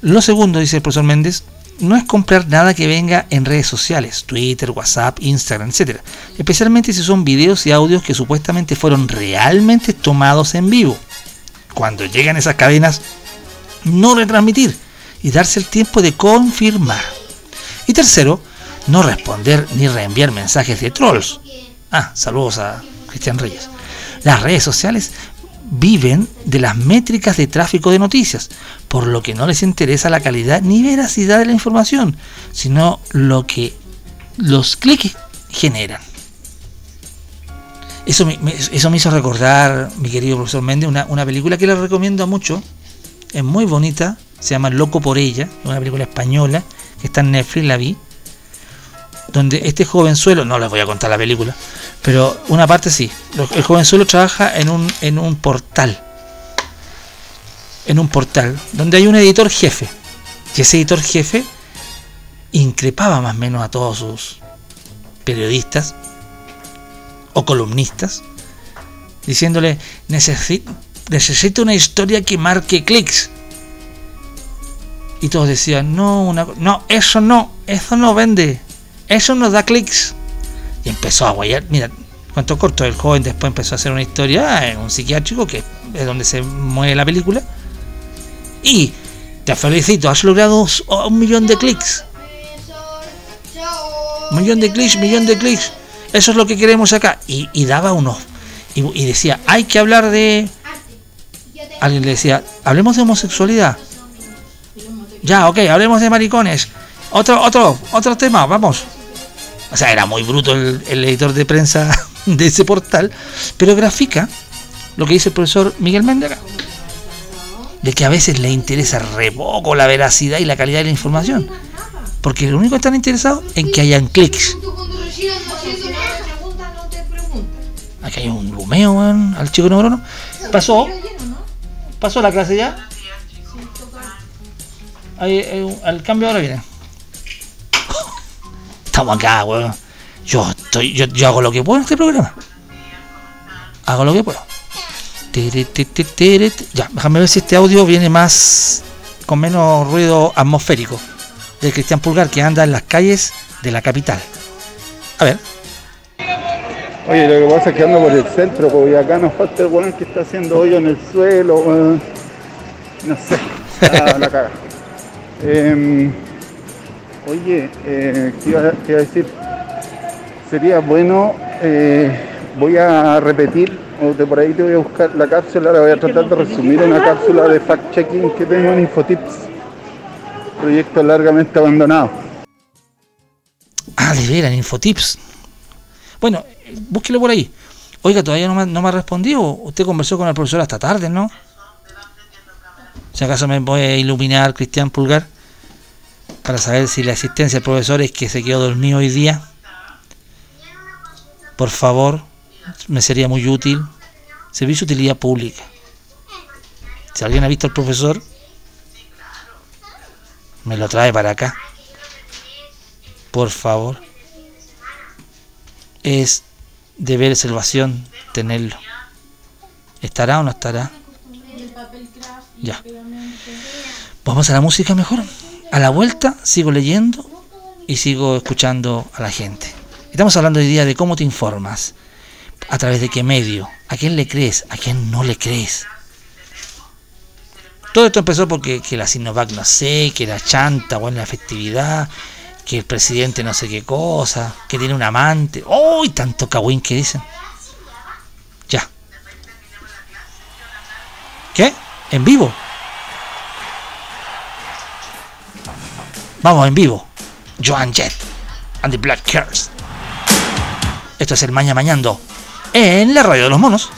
S2: Lo segundo, dice el profesor Méndez, no es comprar nada que venga en redes sociales, Twitter, WhatsApp, Instagram, etc. Especialmente si son videos y audios que supuestamente fueron realmente tomados en vivo. Cuando llegan esas cadenas, no retransmitir y darse el tiempo de confirmar. Y tercero, no responder ni reenviar mensajes de trolls. Ah, saludos a Cristian Reyes. Las redes sociales viven de las métricas de tráfico de noticias, por lo que no les interesa la calidad ni veracidad de la información, sino lo que los clics generan. Eso me, eso me hizo recordar, mi querido profesor Méndez, una, una película que les recomiendo mucho, es muy bonita, se llama Loco por ella, una película española que está en Netflix, la vi, donde este jovenzuelo, no les voy a contar la película, pero una parte sí. El jovenzuelo trabaja en un, en un portal. En un portal. Donde hay un editor jefe. Y ese editor jefe increpaba más o menos a todos sus periodistas o columnistas. Diciéndole, necesito, necesito una historia que marque clics. Y todos decían, no, una, no, eso no, eso no vende. Eso nos da clics. Y empezó a guayar. Mira, cuánto corto el joven después empezó a hacer una historia en un psiquiátrico, que es donde se mueve la película. Y te felicito, has logrado un millón de clics. Millón de clics, millón de clics. Eso es lo que queremos acá. Y, daba uno Y, y, decía, hay que hablar de. Alguien le decía, hablemos de homosexualidad. Ya, ok, hablemos de maricones. Otro, otro, otro tema, vamos. O sea, era muy bruto el, editor de prensa (laughs) de ese portal, pero grafica lo que dice el profesor Miguel Méndez de que a veces le interesa re poco la veracidad y la calidad de la información, porque lo único que están interesados en que hayan clics. Aquí hay un lumeo al chico número ¿Pasó? ¿Pasó la clase ya? Ahí, al cambio ahora viene estamos acá, weón. Yo estoy, yo, yo hago lo que puedo en este programa. Hago lo que puedo. Ya, déjame ver si este audio viene más con menos ruido atmosférico de Cristian Pulgar que anda en las calles de la capital. A ver.
S4: Oye, lo que pasa es que ando por el centro, porque acá nos falta el weón que está haciendo hoyo en el suelo, weón. No sé, la, la caga. Eh, Oye, eh, ¿qué, iba, a decir? Sería bueno, eh, voy a repetir, o de por ahí te voy a buscar la cápsula, la voy a tratar de resumir una cápsula de fact-checking que tengo en Infotips. Proyecto largamente abandonado.
S2: Ah, de veras, en Infotips. Bueno, búsquelo por ahí. Oiga, todavía no me, no me ha respondido. Usted conversó con el profesor hasta tarde, ¿no? Si acaso me voy a iluminar, Cristian Pulgar para saber si la asistencia del profesor es que se quedó dormido hoy día. Por favor, me sería muy útil. Servicio de utilidad pública. Si alguien ha visto al profesor, me lo trae para acá. Por favor.
S5: es deber salvación tenerlo. ¿Estará o no estará? Ya. Vamos a la música mejor. A la vuelta sigo leyendo y sigo escuchando a la gente. Estamos hablando hoy día de cómo te informas, a través de qué medio, a quién le crees, a quién no le crees. Todo esto empezó porque que la Sinovac no sé, que la chanta o la efectividad, que el presidente no sé qué cosa, que tiene un amante. ¡Uy! tanto cagüín que dicen. Ya. ¿Qué? ¿En vivo? Vamos, en vivo. Joan Jett and the Black Curse. Esto es el Maña Mañando en la radio de los monos.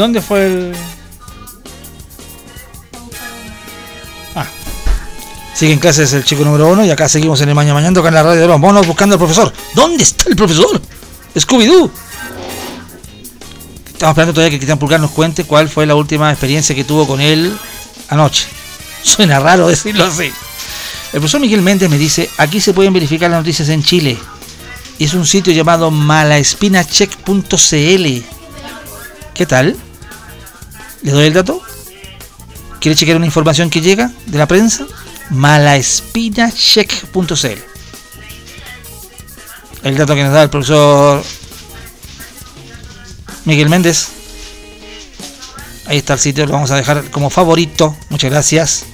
S2: Dónde fue el.? Ah. Sigue en clases el chico número uno y acá seguimos en el Mañana Mañana acá en la radio de los monos buscando al profesor. ¿Dónde está el profesor? Scooby-Doo. Estamos esperando todavía que Cristian Pulgar nos cuente cuál fue la última experiencia que tuvo con él anoche. Suena raro decirlo así. El profesor Miguel Méndez me dice, aquí se pueden verificar las noticias en Chile. Es un sitio llamado malaespinacheck.cl. ¿Qué tal? ¿Le doy el dato? ¿Quiere chequear una información que llega de la prensa? malaespinacheck.cl. El dato que nos da el profesor Miguel Méndez. Ahí está el sitio, lo vamos a dejar como favorito. Muchas gracias.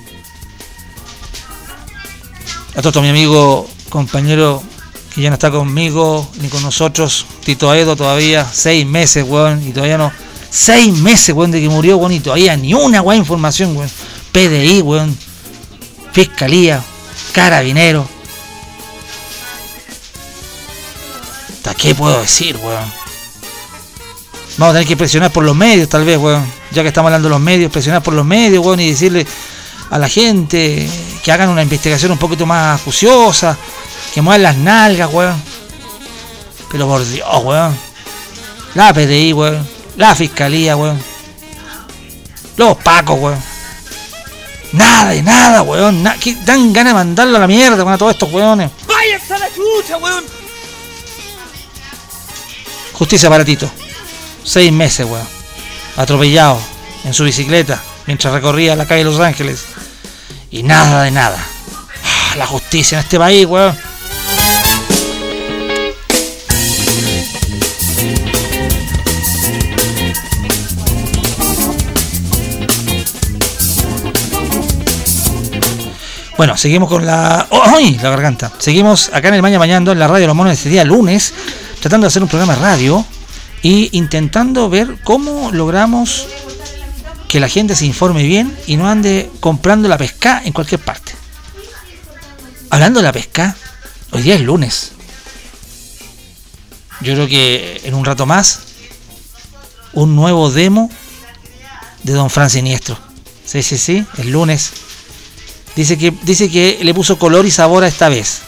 S2: A todo mi amigo, compañero que ya no está conmigo ni con nosotros, Tito Edo todavía, seis meses, weón, y todavía no. Seis meses, weón, de que murió, weón, y todavía ni una, weón, información, weón. PDI, weón. Fiscalía, Carabinero. ¿Hasta qué puedo decir, weón? Vamos a tener que presionar por los medios, tal vez, weón. Ya que estamos hablando de los medios, presionar por los medios, weón, y decirle a la gente que hagan una investigación un poquito más acuciosa, que muevan las nalgas, weón. Pero por Dios, weón. La PDI, weón. La fiscalía, weón. Los pacos, weón. Nada de nada, weón. que dan ganas de mandarlo a la mierda, weón, a todos estos weones. ¡Váyanse a la chucha, weón! Justicia baratito. Seis meses, weón. Atropellado en su bicicleta mientras recorría la calle de Los Ángeles. Y nada de nada. Ah, la justicia en este país, weón. Bueno, seguimos con la. ¡Ay! La garganta. Seguimos acá en el Maña Mañando, en la radio Los Monos, este día lunes, tratando de hacer un programa de radio y intentando ver cómo logramos que la gente se informe bien y no ande comprando la pesca en cualquier parte. Hablando de la pesca, hoy día es lunes. Yo creo que en un rato más, un nuevo demo de Don Fran Siniestro. Sí, sí, sí, el lunes Dice que, dice que le puso color y sabor a esta vez.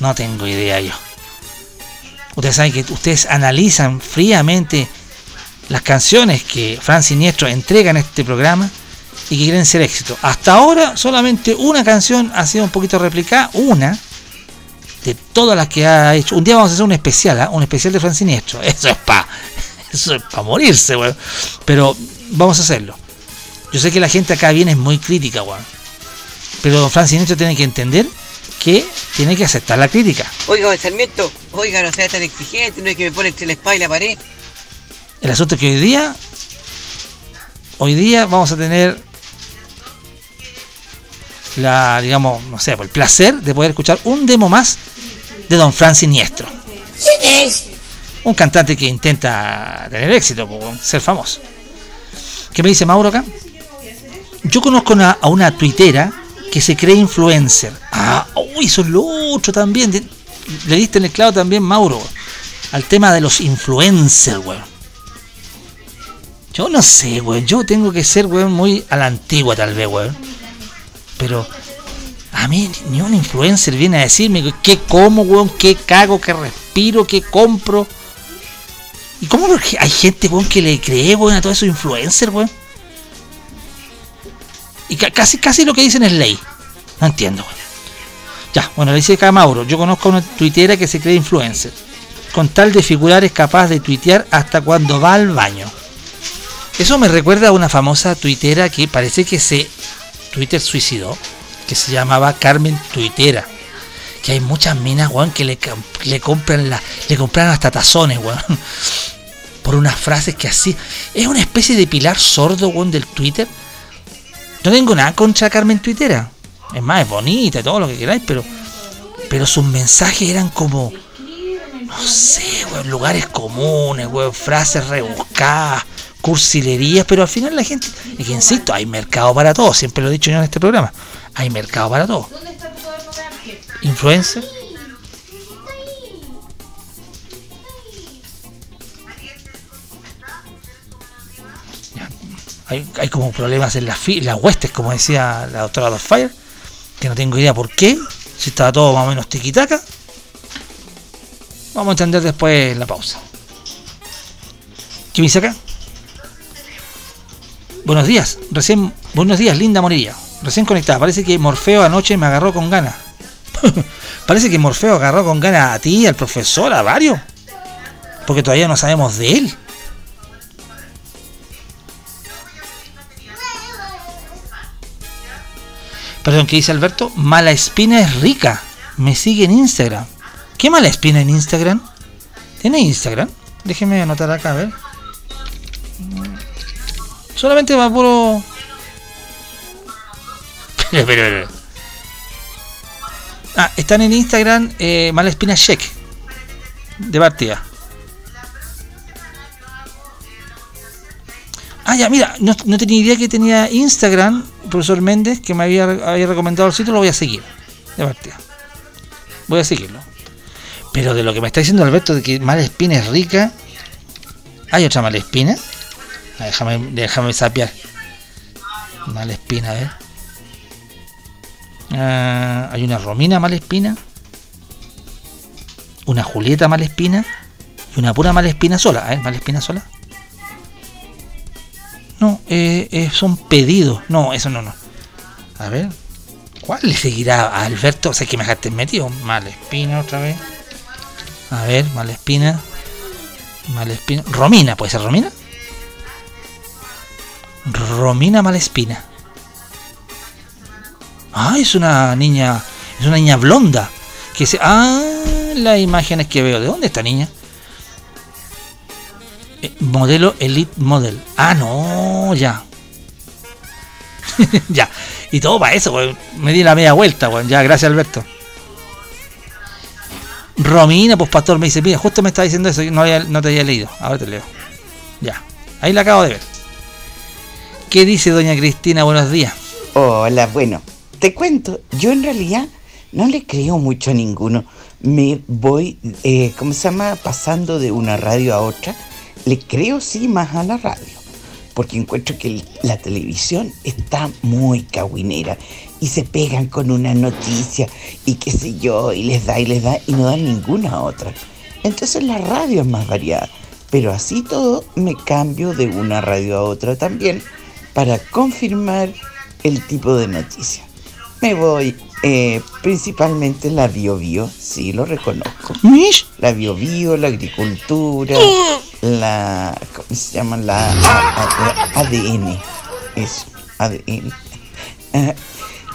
S2: No tengo idea yo. Ustedes saben que ustedes analizan fríamente las canciones que Fran Siniestro entrega en este programa y que quieren ser éxito. Hasta ahora solamente una canción ha sido un poquito replicada, una de todas las que ha hecho. Un día vamos a hacer un especial, ¿ah? un especial de Fran Siniestro. (laughs) Eso es para eso es para morirse, weón. Pero vamos a hacerlo. Yo sé que la gente acá viene muy crítica, weón. Pero don Francis tiene que entender que tiene que aceptar la crítica.
S6: Oiga, don Sarmiento, oiga, no sea tan exigente, no es que me pone entre la espalda y la pared.
S2: El asunto es que hoy día, hoy día vamos a tener la, digamos, no sé, el placer de poder escuchar un demo más de Don Francis Siniestro. Un cantante que intenta tener éxito, ser famoso. ¿Qué me dice Mauro acá? Yo conozco a una tuitera que se cree influencer. Ah, uy, eso es lo otro también. Le diste en el clavo también, Mauro, al tema de los influencers, weón. Yo no sé, weón. Yo tengo que ser, weón, muy a la antigua, tal vez, weón. Pero a mí ni un influencer viene a decirme qué como, weón, qué cago, qué respiro, qué compro. ¿Y cómo hay gente, weón, que le cree, weón, a todos esos influencers, weón? Y casi, casi lo que dicen es ley. No entiendo, Ya, bueno, le dice acá Mauro. Yo conozco a una tuitera que se cree influencer. Con tal de figurar es capaz de tuitear hasta cuando va al baño. Eso me recuerda a una famosa tuitera que parece que se Twitter suicidó, que se llamaba Carmen Tuitera. Que hay muchas minas, weón, que le, le compran la, le compran hasta tazones, weón. (laughs) Por unas frases que así. Es una especie de pilar sordo, weón, del Twitter No tengo nada contra Carmen Twittera. Es más, es bonita y todo lo que queráis, pero, pero sus mensajes eran como, no sé, weón, lugares comunes, weón, frases rebuscadas, cursilerías, pero al final la gente, y que insisto, hay mercado para todo, siempre lo he dicho yo en este programa, hay mercado para todo. Influencer. Hay, hay como problemas en las, las huestes, como decía la doctora Fire que no tengo idea por qué, si estaba todo más o menos tiquitaca. Vamos a entender después la pausa. ¿Qué me dice acá? Buenos días, recién, buenos días, linda Morilla. Recién conectada, parece que Morfeo anoche me agarró con ganas. (laughs) parece que Morfeo agarró con ganas a ti, al profesor, a varios. Porque todavía no sabemos de él. Perdón, ¿qué dice Alberto? Mala espina es rica. Me sigue en Instagram. ¿Qué mala espina en Instagram? ¿Tiene Instagram? Déjeme anotar acá, a ver. Solamente va puro. (laughs) Espera, espera, espera. Ah, están en Instagram eh, Mala Espina Check. De partida. Ah, ya, mira, no, tenía idea que tenía Instagram, profesor Méndez, que me había, recomendado el sitio, lo voy a seguir. De partida. Voy a seguirlo. Pero de lo que me está diciendo Alberto de que Mala Espina es rica. ¿Hay otra Mala Espina? Ah, Déjame, déjame sapear. Mala Espina, a ver. Ah, hay una Romina Malespina, una Julieta Malespina y una pura Malespina sola. ¿eh? Malespina sola. No, eh, eh, son pedidos. No, eso no, no. A ver. ¿Cuál le seguirá a Alberto? O sea, que me dejaste metido. Malespina otra vez. A ver, Malespina. Malespina. Romina, ¿puede ser Romina? Romina Malespina. Ah, es una niña. Es una niña blonda. Que se. Ah, las imágenes que veo. ¿De dónde esta niña? Eh, modelo Elite Model. Ah, no, ya. (laughs) ya. Y todo para eso, weón. Me di la media vuelta, weón. Ya, gracias, Alberto. Romina, pues pastor, me dice, mira, justo me está diciendo eso, no, había- no te había leído. Ahora te leo. Ya. Ahí la acabo de ver. ¿Qué dice doña Cristina? Buenos días.
S7: Hola, bueno, te cuento, yo en realidad no le creo mucho a ninguno. Me voy, eh, ¿cómo se llama? Pasando de una radio a otra. Le creo sí más a la radio, porque encuentro que la televisión está muy cagüinera y se pegan con una noticia y qué sé yo, y les da y les da y no dan ninguna otra. Entonces la radio es más variada, pero así todo me cambio de una radio a otra también para confirmar el tipo de noticia. Me voy eh, principalmente la bio bio, sí lo reconozco.
S2: ¿Mish?
S7: La bio bio, la agricultura, la ¿cómo se llama? La a- a- ADN, eso, ADN. Ah,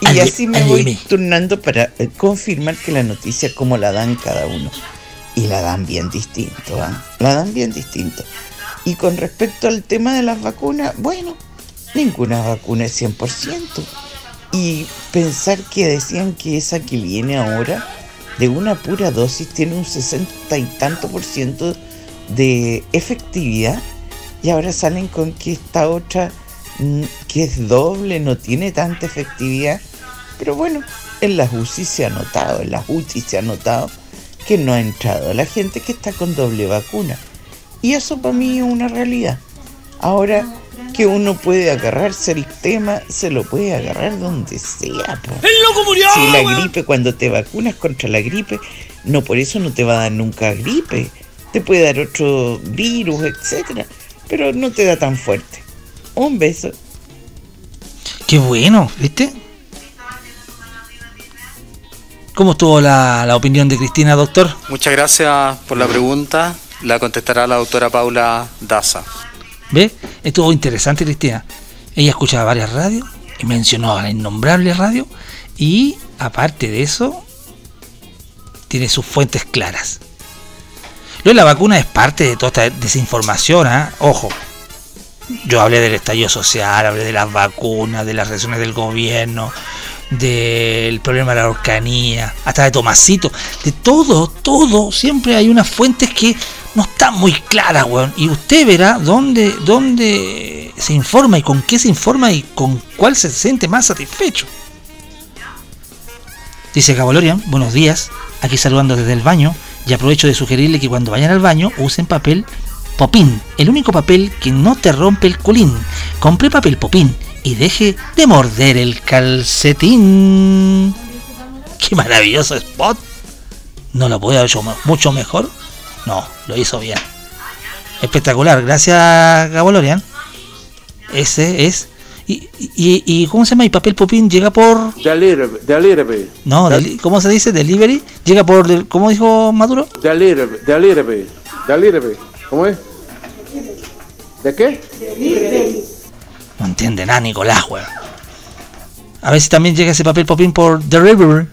S7: y así me voy turnando para eh, confirmar que la noticia como la dan cada uno. Y la dan bien distinto, ¿ah? La dan bien distinto. Y con respecto al tema de las vacunas, bueno, ninguna vacuna es 100%. Y pensar que decían que esa que viene ahora, de una pura dosis, tiene un 60 y tanto por ciento de efectividad. Y ahora salen con que esta otra, mm, que es doble, no tiene tanta efectividad. Pero bueno, en las UCI se ha notado, en las UCI se ha notado que no ha entrado la gente que está con doble vacuna. Y eso para mí es una realidad. Ahora que uno puede agarrarse el tema, se lo puede agarrar donde sea. po. Si la gripe, cuando te vacunas contra la gripe, no por eso no te va a dar nunca gripe. Te puede dar otro virus, etcétera, pero no te da tan fuerte. Un beso.
S2: Qué bueno, ¿viste? ¿Cómo estuvo la, la opinión de Cristina, doctor?
S8: Muchas gracias por la pregunta. La contestará la doctora Paula Daza.
S2: ¿Ve? Estuvo interesante, Cristina. Ella escuchaba varias radios y mencionó a la innombrable radio y aparte de eso, tiene sus fuentes claras. Lo de la vacuna es parte de toda esta desinformación, ¿ah? Ojo. Yo hablé del estallido social, hablé de las vacunas, de las reacciones del gobierno, del problema de la orcanía, hasta de Tomasito, de todo, todo. Siempre hay unas fuentes que no están muy claras, weón. Y usted verá dónde, dónde se informa y con qué se informa y con cuál se siente más satisfecho. Dice Cabalorian, buenos días, aquí saludando desde el baño y aprovecho de sugerirle que cuando vayan al baño usen papel popín, el único papel que no te rompe el culín. Compre papel popín y deje de morder el calcetín. Qué maravilloso spot. ¿No lo puede haber hecho mucho mejor? No, lo hizo bien. Espectacular, gracias Gabolorian. Ese es. Y, y, y, ¿cómo se llama? Y papel popín llega por.
S5: Delivery. delivery.
S2: No, ¿cómo se dice? Delivery. Llega por. ¿Cómo dijo Maduro?
S5: Delivery. Delivery. Delivery. ¿Cómo es? ¿De qué?
S2: No entiende nada, Nicolás, weón. A ver si también llega ese papel popín por The River.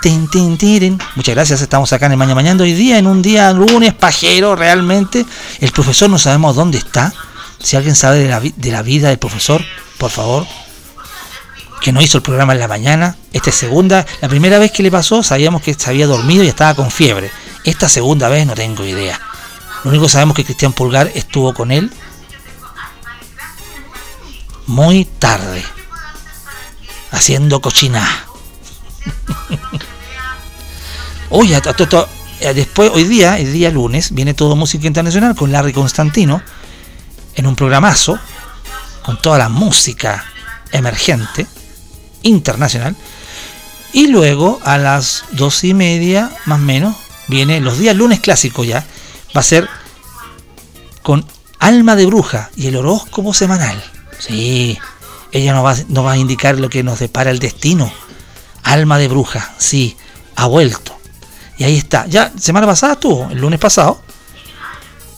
S2: Tin. Muchas gracias, estamos acá en el Mañana Mañana hoy día, en un día lunes pajero realmente. El profesor no sabemos dónde está. Si alguien sabe de la, de la vida del profesor, por favor, que no hizo el programa en la mañana. Esta es segunda. La primera vez que le pasó, sabíamos que se había dormido y estaba con fiebre. Esta segunda vez no tengo idea. Lo único que sabemos es que Cristian Pulgar estuvo con él muy tarde, haciendo cochina. (laughs) Oye, después, hoy día, el día lunes, viene todo Música Internacional con Larry Constantino en un programazo con toda la música emergente internacional. Y luego a las dos y media, más o menos, viene los días lunes clásicos ya. Va a ser con Alma de Bruja y el horóscopo semanal. Sí, ella nos nos va a indicar lo que nos depara el destino. Alma de Bruja, sí, ha vuelto. Y ahí está. Ya, semana pasada estuvo, el lunes pasado.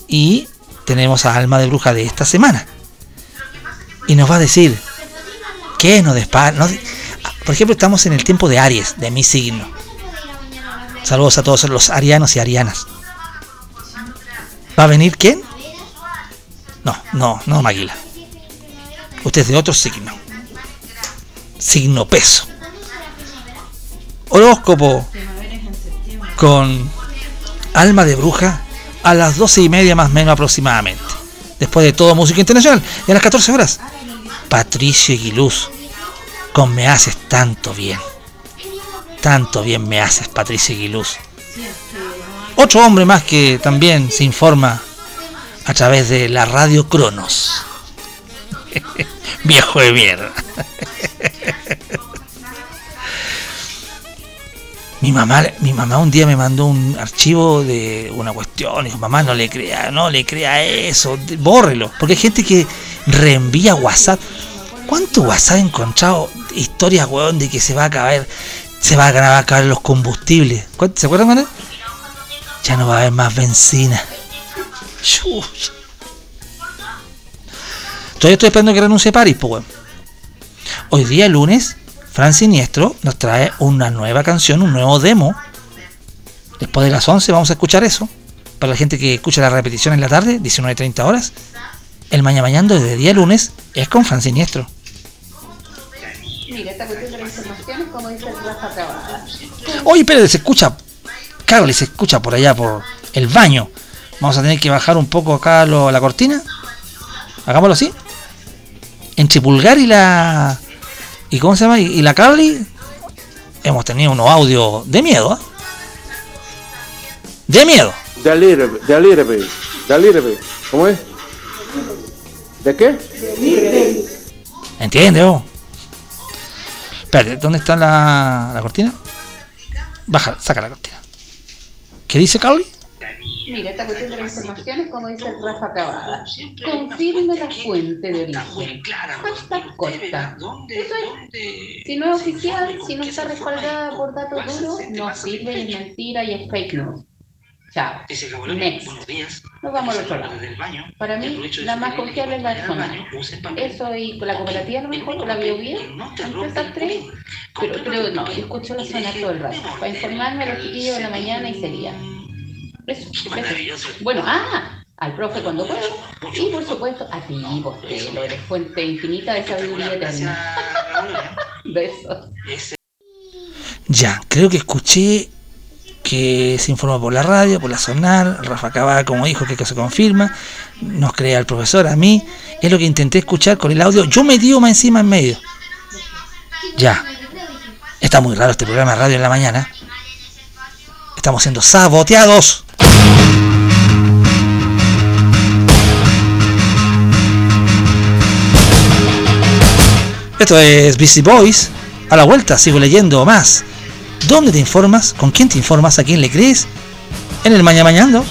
S2: Y tenemos a Alma de Bruja de esta semana. Y nos va a decir qué nos depara. por ejemplo, estamos en el tiempo de Aries, de mi signo. Saludos a todos los arianos y arianas. ¿Va a venir quién? No, no, no, Maguila. Usted es de otro signo. Signo peso. Horóscopo con alma de bruja a las doce y media más o menos aproximadamente. Después de todo música internacional. Y a las 14 horas. Patricio Aguiluz. Con Me haces tanto bien. Tanto bien me haces, Patricia Aguiluz. Otro hombre más que también se informa a través de la radio Cronos. (laughs) Viejo de mierda. (laughs) mi mamá, mi mamá un día me mandó un archivo de una cuestión. Y dijo, mamá, no le crea, no le crea eso, bórrelo. Porque hay gente que reenvía WhatsApp. ¿Cuánto WhatsApp he encontrado historias, weón, de que se va a acabar, se va a acabar los combustibles? ¿Se acuerdan, man? Ya no va a haber más benzina. Todavía estoy esperando que renuncie París, pues, weón. Hoy día, lunes, Fran Siniestro nos trae una nueva canción, un nuevo demo. Después de las 11 vamos a escuchar eso. Para la gente que escucha la repetición en la tarde, 19.30 horas. El Mañana Mañando desde día lunes es con Fran Siniestro.
S9: Mira, esta cuestión de las informaciones, como dice Rafa.
S2: Oye, pero se escucha, cable, se escucha por allá, por el baño. Vamos a tener que bajar un poco acá lo, la cortina. Hagámoslo así. Entre Pulgar y la ¿Y cómo se llama? ¿Y la Carly? Hemos tenido unos audios de miedo, ¿eh? De miedo.
S5: De alírebe, de alírebe, de alírebe. ¿Cómo es? ¿De qué?
S2: ¿Entiende, vos? Espérate, ¿dónde está la, la cortina? Baja, saca la cortina. ¿Qué dice Carly?
S9: Mira, esta cuestión de las informaciones, como dice Rafa Cabada, confirme la fuente de origen. Hashtag corta. Eso es. Si no es oficial, si no está respaldada por datos duros, no sirve, es mentira y es fake news. Chao. Next. Nos vamos al otro lado. Para mí, la más confiable es la de zona. Eso y con la cooperativa a lo mejor, con la biobía, entre esas tres. Pero, pero no, yo escucho la zona todo el rato. Para informarme a los chiquillos de la mañana y sería. Eso, eso. Bueno, ah, al profe cuando pueda y por supuesto a ti, vos, que lo eres fuente infinita de sabiduría eterna. Besos.
S2: Ya, creo que escuché que se informó por la radio, por la sonar, Rafa Cabal como dijo que, que se confirma, nos crea el profesor, a mí, es lo que intenté escuchar con el audio, yo me dio más encima en medio. Ya, está muy raro este programa de radio en la mañana. Estamos siendo saboteados. Esto es Busy Boys. A la vuelta sigo leyendo más. ¿Dónde te informas? ¿Con quién te informas? ¿A quién le crees? En el Maña Mañando.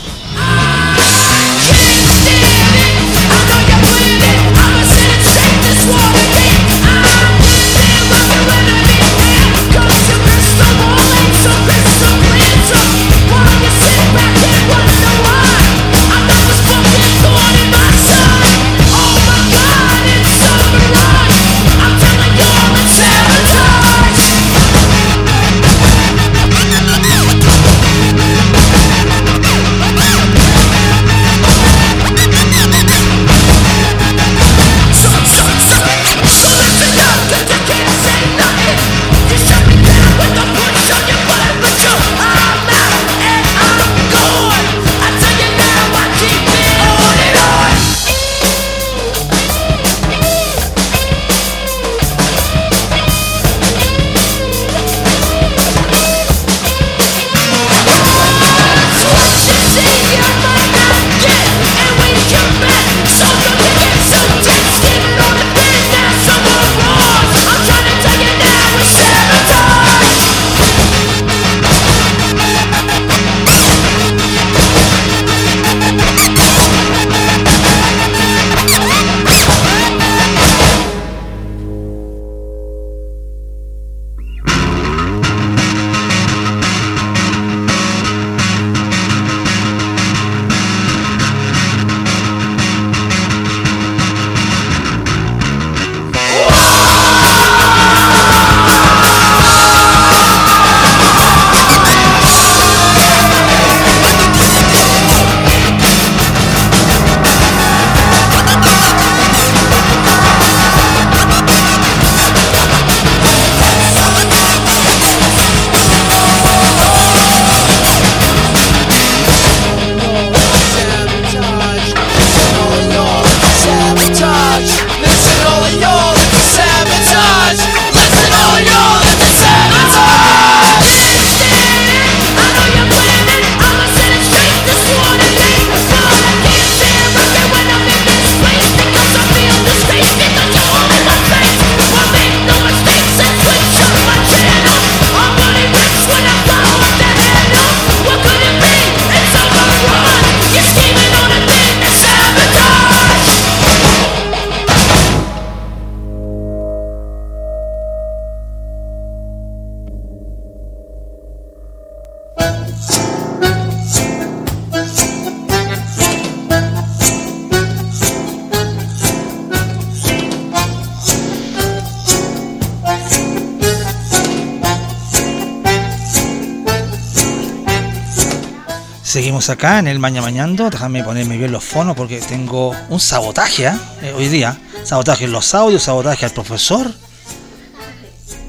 S2: Acá en el Maña Mañando. Déjame ponerme bien los fonos porque tengo un sabotaje ¿eh? Eh, hoy día. Sabotaje en los audios, sabotaje al profesor.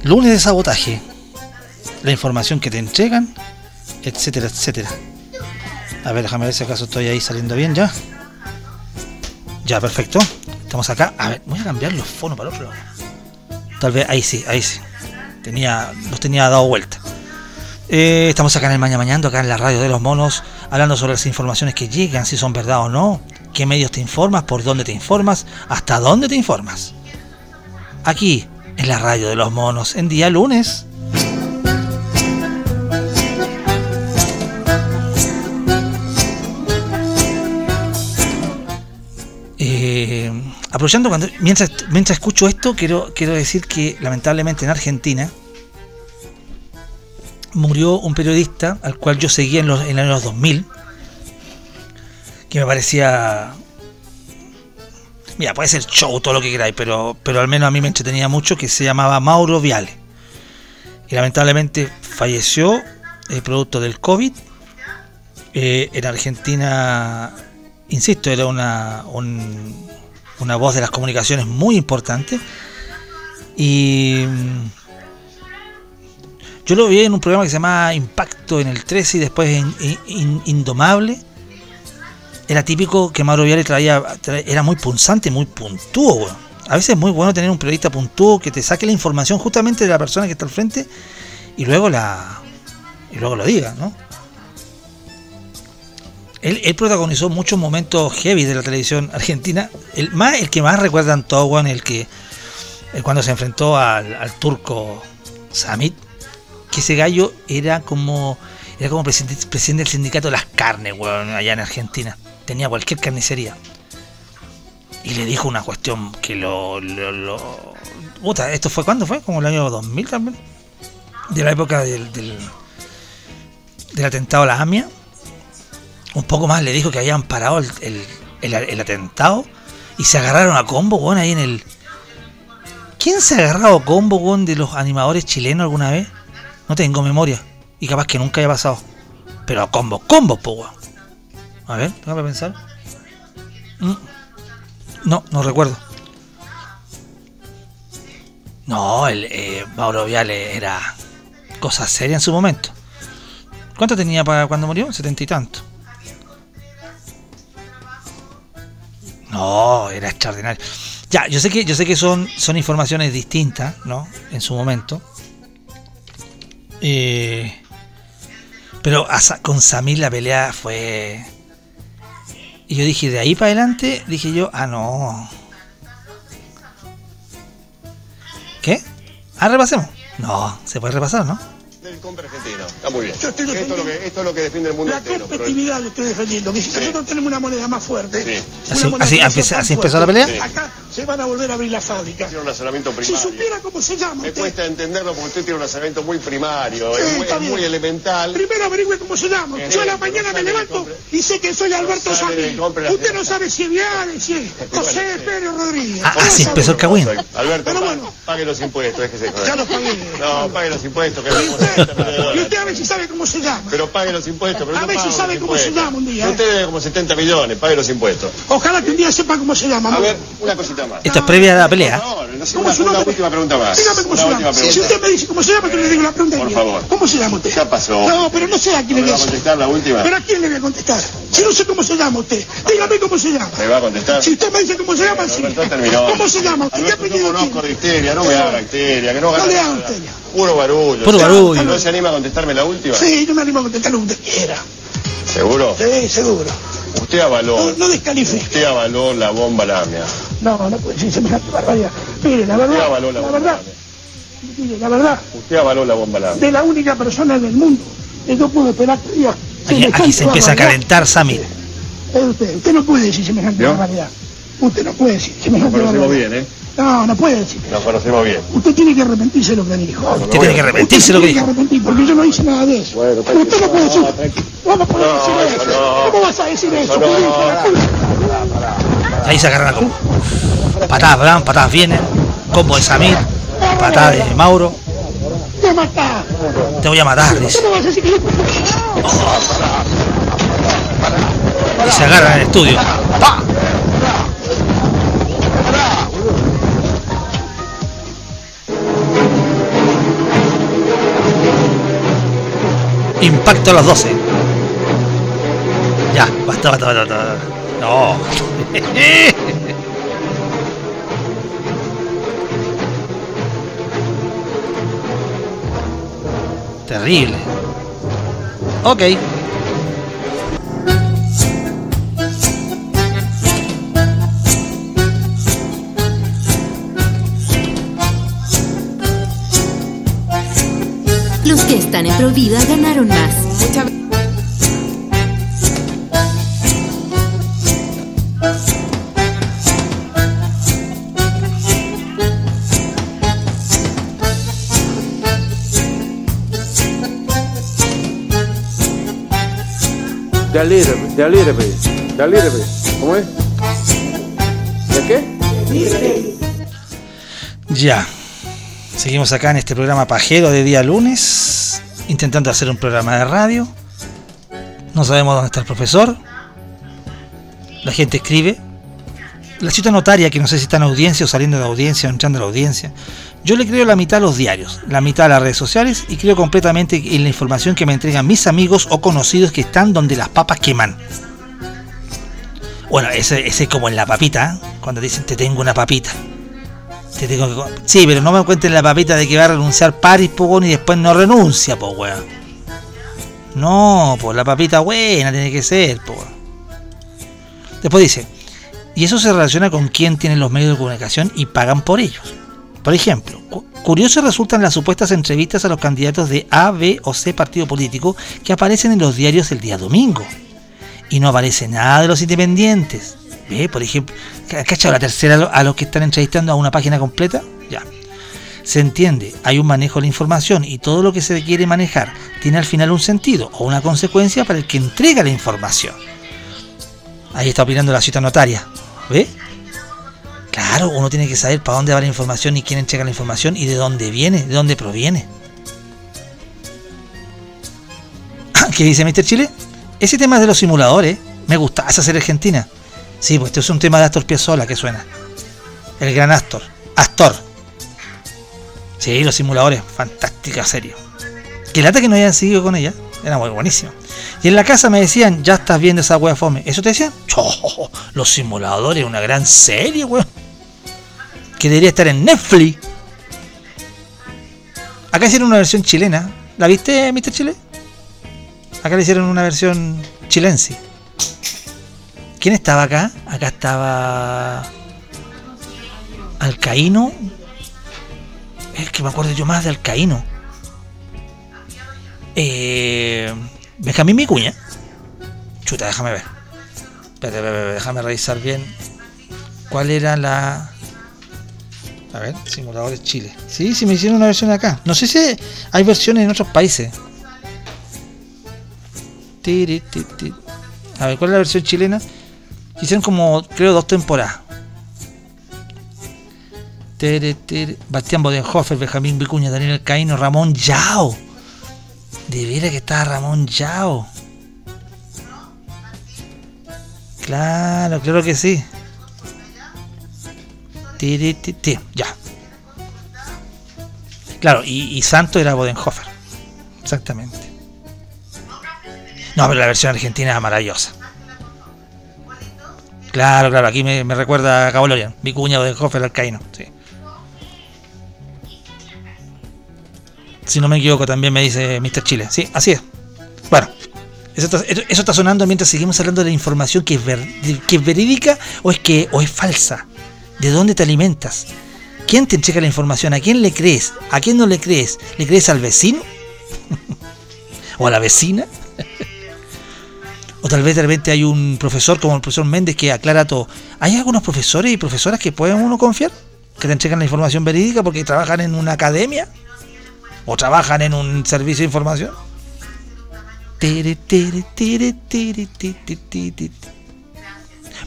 S2: Lunes de sabotaje. La información que te entregan, etcétera, etcétera. A ver, déjame ver si acaso estoy ahí saliendo bien ya. Ya, perfecto. Estamos acá. A ver, voy a cambiar los fonos para otro lado. Tal vez ahí sí, ahí sí. Tenía, los tenía dado vuelta. Eh, estamos acá en el Maña Mañando, acá en la radio de los monos, hablando sobre las informaciones que llegan, si son verdad o no, qué medios te informas, por dónde te informas, hasta dónde te informas. Aquí, en la radio de los monos, en día lunes. Eh, aprovechando cuando mientras, mientras escucho esto, quiero, quiero decir que lamentablemente en Argentina murió un periodista al cual yo seguía en los, en años 2000, que me parecía... Mira, puede ser show, todo lo que queráis, pero, pero al menos a mí me entretenía mucho, que se llamaba Mauro Viale. Y lamentablemente falleció el producto del COVID. Eh, en Argentina insisto, era una, un- una voz de las comunicaciones muy importante. Y yo lo vi en un programa que se llamaba Impacto en el 13 y después en in- in- Indomable. Era típico que Mauro Viale traía, tra- era muy punzante, muy puntúo. A veces es muy bueno tener un periodista puntúo que te saque la información justamente de la persona que está al frente y luego la y luego lo diga, ¿no? Él, protagonizó muchos momentos heavy de la televisión argentina. El, más, el que más recuerdan todos, el que el cuando se enfrentó al turco Samit, que ese gallo era como era como presidente, del sindicato de las carnes, weón, allá en Argentina. Tenía cualquier carnicería. Y le dijo una cuestión que lo. lo, lo- Puta, ¿esto fue cuándo fue? Como el año 2000 también. De la época del, del, atentado a la AMIA. Un poco más le dijo que habían parado el, el- el- atentado y se agarraron a combo, weón, ahí en el. ¿Quién se ha agarrado combo, weón, de los animadores chilenos alguna vez? No tengo memoria. Y capaz que nunca haya pasado. Pero combo, combo, po. A ver, déjame pensar. Mm. No, no recuerdo. No, el eh, Mauro Viale era cosa seria en su momento. ¿Cuánto tenía para cuando murió? Setenta y tanto. No, era extraordinario. Ya, yo sé que, yo sé que son, son informaciones distintas, ¿no? En su momento. Eh, pero con Samir la pelea fue. Y yo dije, de ahí para adelante, dije yo, ah, no. ¿Qué? Ah, repasemos. No, se puede repasar, ¿no?
S10: Del compra argentino. Está muy bien.
S11: Yo estoy
S10: esto, es lo que, esto es lo que defiende el mundo
S11: La
S10: entero. pero-
S11: competitividad lo estoy defendiendo. Que si nosotros tenemos una moneda más fuerte,
S10: Sí.
S11: una
S2: Así-
S11: moneda
S2: así así empezó la pelea.
S11: Acá se van a volver a abrir las fábricas.
S10: Tiene un razonamiento
S11: Si supiera cómo se llama
S10: Me
S11: usted.
S10: cuesta entenderlo porque usted tiene un razonamiento muy primario,
S11: Sí,
S10: es, muy, es elemental.
S11: Primero averigüe cómo se llama.
S10: Eh,
S11: Yo a la
S10: eh,
S11: mañana me levanto y sé que soy Alberto
S10: la
S11: Usted no sabe si es Viale, si es (laughs) José Pérez Rodríguez.
S2: Ah, así empezó el cagüín.
S10: Alberto, pague los impuestos.
S11: Ya los pagué.
S10: No, pague los impuestos, que
S11: Y
S10: no
S11: usted, a ver si sabe cómo se llama.
S10: Pero pague los impuestos, pero
S11: A
S10: no
S11: ver si
S10: pague
S11: sabe cómo se llama un día, ¿eh?
S10: Usted debe como 70 millones, pague los impuestos.
S11: Ojalá que un día sepa cómo se llama.
S10: A
S11: ¿no?
S10: ver, una cosita más.
S2: Esto es previa a la pelea.
S10: Por favor, no sé,
S11: ¿Cómo
S10: una,
S11: su
S10: una última pregunta más.
S11: Dígame cómo
S10: una
S11: se llama. Si usted me dice cómo se llama, yo le digo la pregunta.
S10: Por favor.
S11: ¿Cómo se llama usted?
S10: Ya pasó.
S11: No, pero no sé a quién
S10: ¿No
S11: le
S10: me va a
S11: dice.
S10: contestar la última?
S11: ¿Pero a quién le voy a contestar? Si no sé cómo se llama usted. Dígame cómo se llama.
S10: ¿Me va a contestar?
S11: Si usted me dice cómo se llama, sí. ¿Cómo se llama usted? ¿Qué apellido
S10: yo conozco histeria, no me haga histeria, que no
S11: No le haga
S10: nada. Puro barullo.
S2: Puro
S10: ¿No
S2: barullo.
S10: se anima a contestarme la última?
S11: Sí, yo me animo a contestar lo que usted quiera.
S10: ¿Seguro?
S11: Sí, seguro.
S10: Usted avaló,
S11: No, no descalifique.
S10: usted avaló la bomba lamia.
S11: No, no puede decir semejante barbaridad. Mire, la
S10: Usted
S11: verdad,
S10: avaló la
S11: la
S10: bomba
S11: verdad,
S10: lamia.
S11: mire, la verdad,
S10: Usted avaló la bomba lamia.
S11: de la única persona en el mundo que yo pude esperar que diga
S2: Aquí, se empieza a calentar Samir.
S11: Es usted. Usted no puede decir semejante barbaridad. Usted no puede decir
S10: Nos conocemos bien, ¿eh?
S11: No, no puede decir.
S10: Nos conocemos bien.
S11: Usted tiene que arrepentirse de lo que dijo.
S2: Usted tiene que arrepentirse de lo que dijo.
S11: tiene que arrepentir porque yo no hice nada de eso.
S10: Bueno,
S11: Usted no puede decir. ¿Cómo puede
S10: No,
S11: decir
S10: eso
S11: eso?
S10: no.
S11: ¿Cómo vas a decir eso?
S10: no.
S2: Ahí se agarran a combo. Patadas van, patadas vienen. Combo de Samir. Patada de Mauro.
S11: ¡Te!
S2: Te voy a matar, dice.
S11: ¿Cómo vas a decir que
S2: Y se agarran en el estudio. ¡Pa! Impacto a las 12. Ya, basta, basta, basta. No. (laughs) Terrible. Ok.
S5: Little bit, de a little bit. ¿Cómo es? ¿De qué?
S2: Ya. Seguimos acá en este programa pajero de día lunes, intentando hacer un programa de radio. No sabemos dónde está el profesor. La gente escribe. La cita notaria, que no sé si está en audiencia o saliendo de audiencia o entrando a la audiencia. Yo le creo la mitad a los diarios, la mitad a las redes sociales y creo completamente en la información que me entregan mis amigos o conocidos que están donde las papas queman. Bueno, ese, ese es como en la papita, ¿eh? cuando dicen te tengo una papita. Te tengo que Sí, pero no me cuenten la papita de que va a renunciar Paris, po, weón, y después no renuncia, po, weón. No, pues la papita buena tiene que ser, po. Después dice, y eso se relaciona con quién tiene los medios de comunicación y pagan por ellos. Por ejemplo, cu- curioso resultan las supuestas entrevistas a los candidatos de A, B o C partido político que aparecen en los diarios el día domingo. Y no aparece nada de los independientes. ¿Ve? Por ejemplo, ¿ha cachado la tercera a lo- a los que están entrevistando a una página completa? Ya. Se entiende, hay un manejo de la información y todo lo que se quiere manejar tiene al final un sentido o una consecuencia para el que entrega la información. Ahí está opinando la cita notaria. ¿Ve? Claro, uno tiene que saber para dónde va la información y quién entrega la información y de dónde viene, de dónde proviene. (coughs) ¿Qué dice Mr. Chile? Ese tema de los simuladores, me gusta esa argentina. Sí, pues este es un tema de Astor Piazzolla que suena. El gran Astor. Astor. Sí, los simuladores, fantástica serie. Que lata que no hayan seguido con ella, era muy buenísima. Y en la casa me decían, ya estás viendo esa wea fome. ¿Eso te decían? (laughs) ¡Oh, los simuladores, una gran serie, weón. Que debería estar en Netflix. Acá hicieron una versión chilena. ¿La viste, Mr. Chile? Acá le hicieron una versión chilense. ¿Quién estaba acá? Acá estaba. Alcaíno. Es que me acuerdo yo más de Alcaíno. Eh, Benjamín Micuña. Chuta, déjame ver. Espérate, espérate, déjame revisar bien. ¿Cuál era la. A ver, simuladores Chile. Sí, sí me hicieron una versión acá. No sé si hay versiones en otros países. A ver, ¿cuál es la versión chilena? Hicieron como, creo, dos temporadas. Tere, tere. Bastián Bodenhofer, Benjamín Vicuña, Daniel Caíno, Ramón Yao. De que estaba Ramón Yao. Claro, claro que sí. Ti, ti. Ya. Claro, y, y Santo era Bodenhofer. Exactamente. No, pero la versión argentina es maravillosa. Claro, claro, aquí me, recuerda a Cabo Lorian, Vicuña Bodenhofer Alcaíno. Sí. Si no me equivoco, también me dice Mr. Chile. Sí, así es. Bueno, eso está, eso está sonando mientras seguimos hablando de la información que es, ver- que es verídica o es que o es falsa. ¿De dónde te alimentas? ¿Quién te entrega la información? ¿A quién le crees? ¿A quién no le crees? ¿Le crees al vecino? (laughs) ¿O a la vecina? O tal vez de repente hay un profesor como el profesor Méndez que aclara todo. ¿Hay algunos profesores y profesoras que pueden uno confiar? ¿Que te entregan la información verídica porque trabajan en una academia? ¿O trabajan en un servicio de información?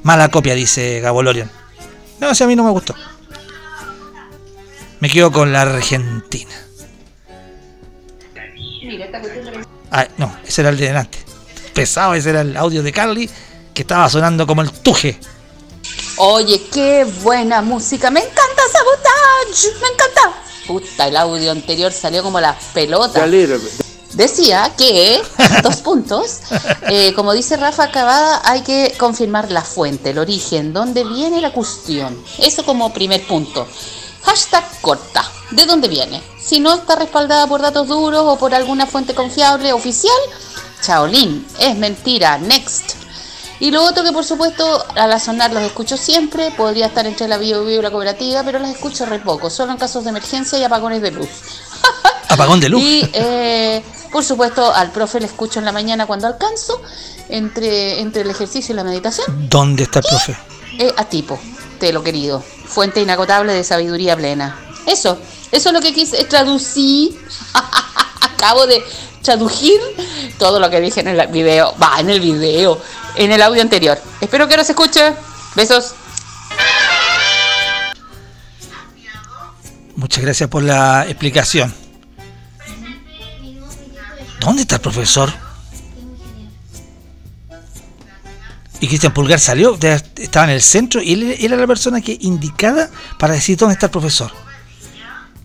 S2: Mala copia, dice Gabolorian. No, si a mí no me gustó. Me quedo con la Argentina. Ah, no, ese era el de delante. Pesado, ese era el audio de Carly que estaba sonando como el tuje.
S9: Oye, qué buena música. Me encanta Sabotage. Me encanta. Puta, el audio anterior salió como las pelotas. Decía que, (laughs) dos puntos, eh, como dice Rafa Cavada, hay que confirmar la fuente, el origen, dónde viene la cuestión. Eso como primer punto. Hashtag corta. ¿De dónde viene? Si no está respaldada por datos duros o por alguna fuente confiable oficial, Chaolín, es mentira. Next. Y lo otro que por supuesto al asonar los escucho siempre, podría estar entre la bio y la cooperativa, pero las escucho re poco, solo en casos de emergencia y apagones de luz. (laughs)
S2: Apagón de luz.
S9: Y eh, por supuesto al profe le escucho en la mañana cuando alcanzo, entre, entre el ejercicio y la meditación.
S2: ¿Dónde está el profe?
S9: Eh, a tipo, te lo querido, fuente inagotable de sabiduría plena. Eso, eso es lo que quise traducir. (laughs) Acabo de traducir todo lo que dije en el video, va, en el video, en el audio anterior. Espero que ahora se escuche. Besos.
S2: Muchas gracias por la explicación. ¿Dónde está el profesor? Y Cristian Pulgar salió, estaba en el centro y él era la persona que indicada para decir dónde está el profesor.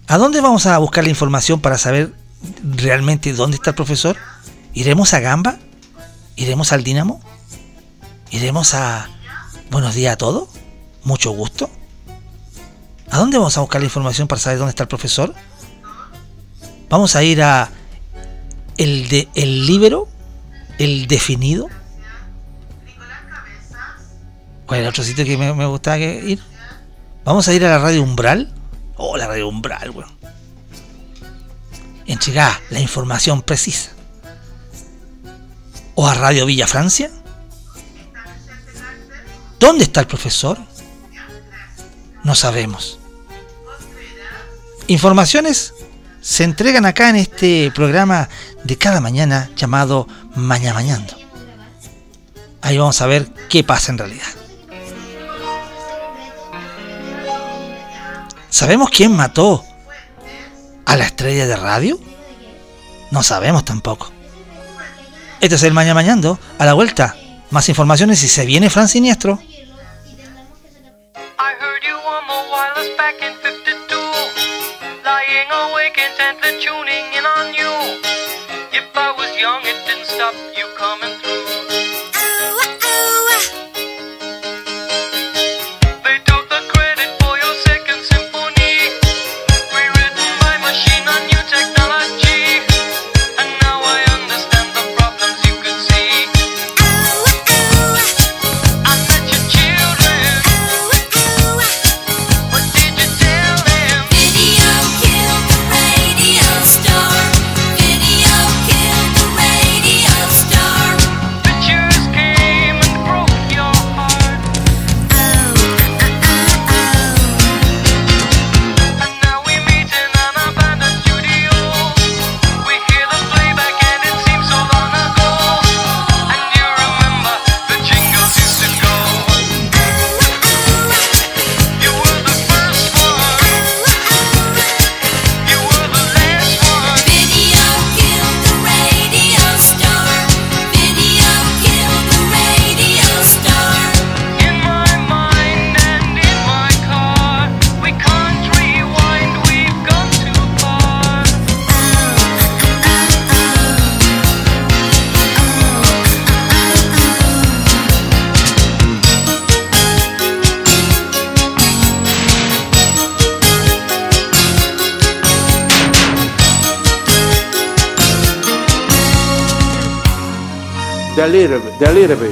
S2: ¿A dónde vamos a buscar la información para saber realmente dónde está el profesor? ¿Iremos a Gamba? ¿Iremos al Dínamo? ¿Iremos a Buenos días a todos? Mucho gusto. ¿A dónde vamos a buscar la información para saber dónde está el profesor? Vamos a ir a el de el libero, el definido. ¿Cuál el otro sitio que me, me gustaba ir? Vamos a ir a la radio Umbral. Oh, la radio Umbral, weón. Entregar la información precisa. O a Radio Villa Francia. ¿Dónde está el profesor? No sabemos. Informaciones se entregan acá en este programa de cada mañana llamado Maña Mañando. Ahí vamos a ver qué pasa en realidad. ¿Sabemos quién mató a la estrella de radio? No sabemos tampoco. Este es el Maña Mañando. A la vuelta, más informaciones y se viene Fran Siniestro.
S12: wireless back
S5: delete bit.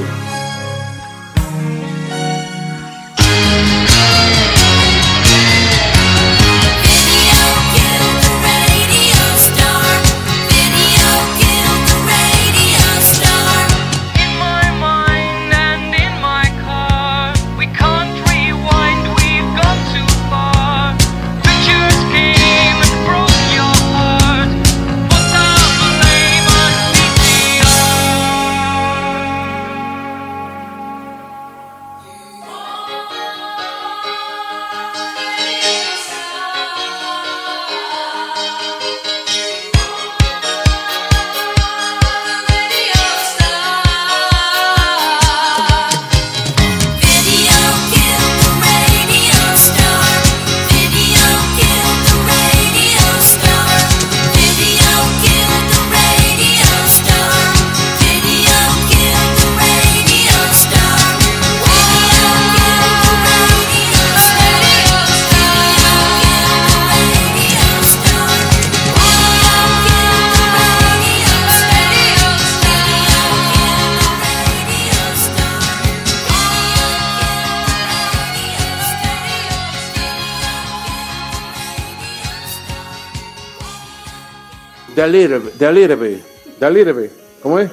S5: A little bit. ¿Cómo es?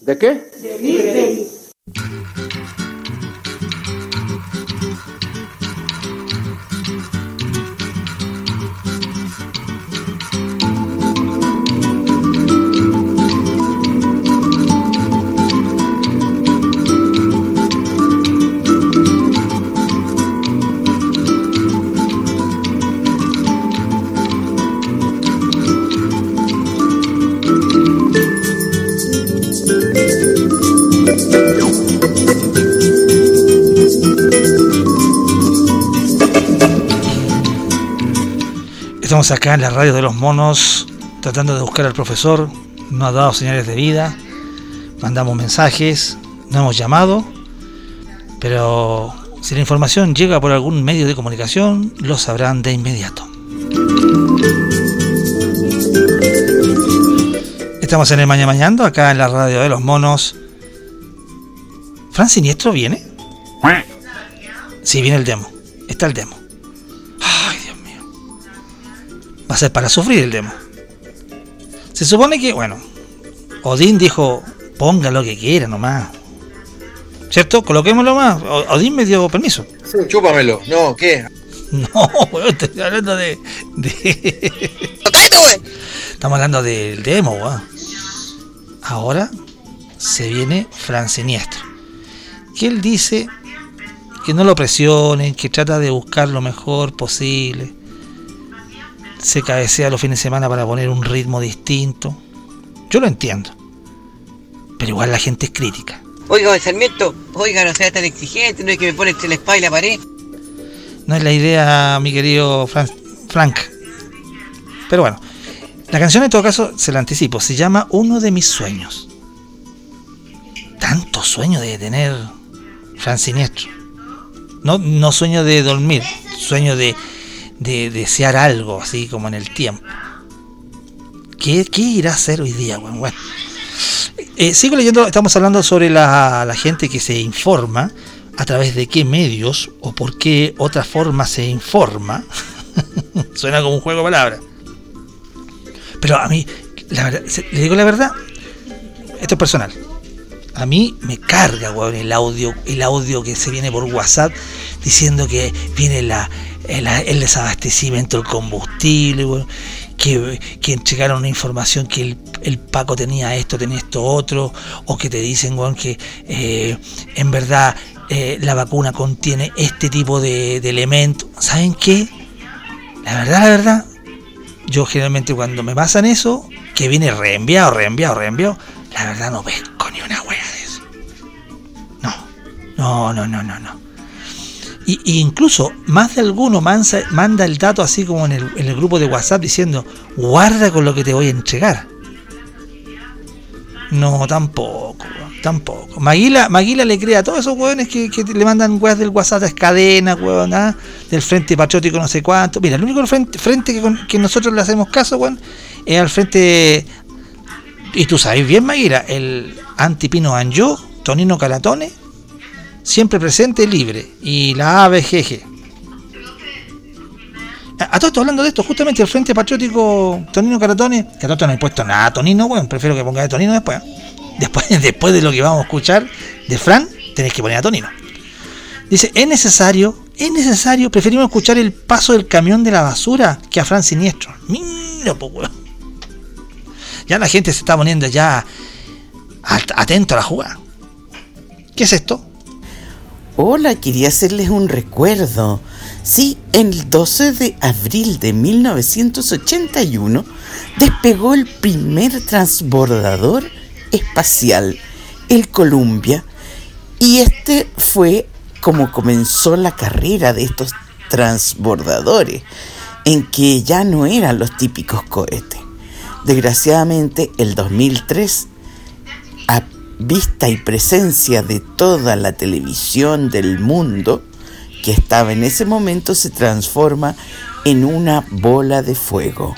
S5: ¿De qué?
S2: Estamos acá en la radio de los monos tratando de buscar al profesor. No ha dado señales de vida. Mandamos mensajes. No hemos llamado. Pero si la información llega por algún medio de comunicación, lo sabrán de inmediato. Estamos en el Maña Mañando, acá en la radio de los monos. ¿Fran Siniestro viene? Sí, viene el demo. Está el demo. Va a ser para sufrir el demo. Se supone que, bueno, Odín dijo, ponga lo que quiera nomás. ¿Cierto? Coloquémoslo más. O- Odín me dio permiso.
S13: Chúpamelo. No, ¿qué? (laughs)
S2: No, weón, estoy hablando de. de... (laughs) Estamos hablando del demo, weón. Ahora se viene Fran Siniestro. Que él dice que no lo presionen, que trata de buscar lo mejor posible. Se cabecea los fines de semana para poner un ritmo distinto. Yo lo entiendo. Pero igual la gente es crítica.
S6: Oiga, Sarmiento, oiga, no sea tan exigente, no es que me pone entre la espada y la pared.
S2: No es la idea, mi querido Fran- Frank. Pero bueno, la canción en todo caso, se la anticipo, se llama Uno de mis sueños. Tanto sueño de tener Fran Siniestro. No, no sueño de dormir, sueño de, de desear algo, así como en el tiempo. ¿Qué, qué irá a hacer hoy día? Bueno. Eh, sigo leyendo, estamos hablando sobre la, la gente que se informa, a través de qué medios o por qué otra forma se informa. (laughs) Suena como un juego de palabras. Pero a mí, la verdad, le digo la verdad, esto es personal. A mí me carga, weón, el audio, el audio que se viene por WhatsApp diciendo que viene la, el, el desabastecimiento del combustible, que, que entregaron una información que el, Paco tenía esto, tenía esto otro, o que te dicen, que eh, en verdad eh, la vacuna contiene este tipo de, de elementos. ¿Saben qué? La verdad, la verdad, yo generalmente cuando me pasan eso, que viene reenviado, reenviado, reenviado, la verdad no pesco no, no, no, no, no. Y, y incluso más de alguno manda el dato así como en el, grupo de WhatsApp diciendo, guarda con lo que te voy a entregar. No, tampoco, tampoco. Maguila, Maguila le crea a todos esos hueones que, que le mandan weas del WhatsApp a cadena, weón, ah, del Frente Patriótico no sé cuánto. Mira, el único frente, que, con- que nosotros le hacemos caso, weón, es al frente, y tú sabes bien, Maguila, el Antipino Anjo, Tonino Calatone, siempre presente, libre, y la ABGG. A, a todo esto, hablando de esto, justamente el Frente Patriótico Tonino Caratone, que a todo esto no he puesto nada Tonino, weón, prefiero que ponga de Tonino después. ¿eh? Después, (laughs) después de lo que vamos a escuchar de Fran, tenés que poner a Tonino. Dice, es necesario, es necesario, preferimos escuchar el paso del camión de la basura que a Fran Siniestro. Mira, po, weón. Ya la gente se está poniendo ya at- atento a la jugada. ¿Qué es esto?
S7: Hola, quería hacerles un recuerdo. Sí, el 12 de abril de 1981 despegó el primer transbordador espacial, el Columbia, y este fue como comenzó la carrera de estos transbordadores, en que ya no eran los típicos cohetes. Desgraciadamente, el 2003 a vista y presencia de toda la televisión del mundo que estaba en ese momento se transforma en una bola de fuego.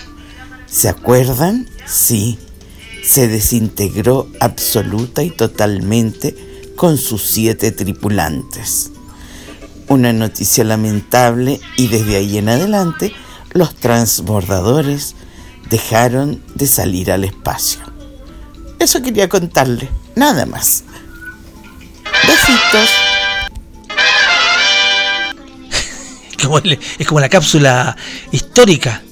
S7: ¿Se acuerdan? Sí. Se desintegró absoluta y totalmente con sus siete tripulantes. Una noticia lamentable y desde ahí en adelante los transbordadores dejaron de salir al espacio. Eso quería contarle, nada más. Besitos. (laughs)
S2: Es como la cápsula histórica.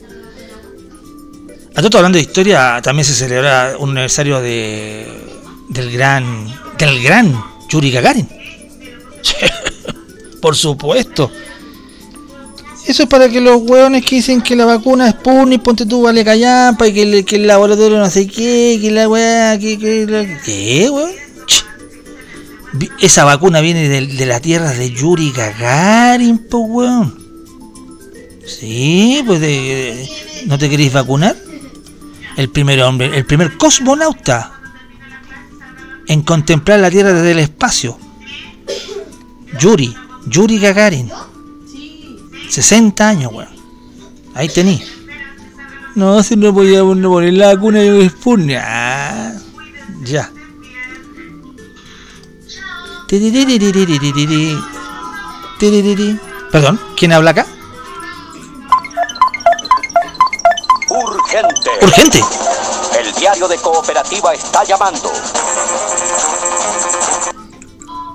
S2: A todo hablando de historia, también se celebra un aniversario de del gran del gran Yuri Gagarin. (laughs) Por supuesto. Eso es para que los hueones que dicen que la vacuna es Sputnik, ponte tú, vale callampa, y que, el- que el laboratorio no sé qué, que la weá, que, que la- ¿Qué, weón? Esa vacuna viene de, de la tierra de Yuri Gagarin, po, weón. Sí, pues de- de- ¿no te queréis vacunar? El primer hombre, el primer cosmonauta en contemplar la Tierra desde el espacio. Yuri, Yuri Gagarin. 60 años, weón. Ahí tení. No, si no podía poner la cuna y el ah, Ya. Perdón, ¿quién habla acá?
S14: Urgente.
S2: Urgente.
S14: El diario de cooperativa está llamando.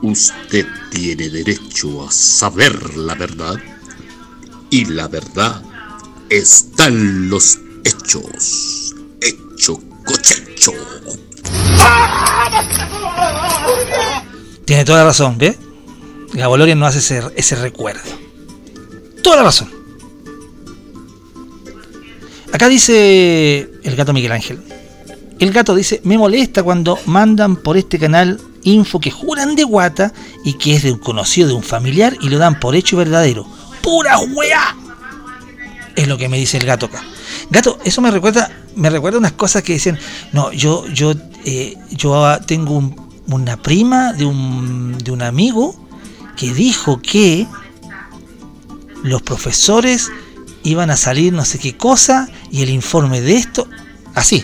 S15: Usted tiene derecho a saber la verdad. Y la verdad está en los hechos. Hecho cochecho.
S2: Tiene toda la razón, ¿ve? Gabolorian no hace ese, ese recuerdo. Toda la razón. Acá dice el gato Miguel Ángel. El gato dice, me molesta cuando mandan por este canal info que juran de guata y que es de un conocido de un familiar y lo dan por hecho verdadero. ¡Pura weá! Es lo que me dice el gato acá. Gato, eso me recuerda, me recuerda unas cosas que decían, no, yo, yo, eh, yo tengo un- una prima de un, de un amigo que dijo que los profesores iban a salir no sé qué cosa y el informe de esto, así.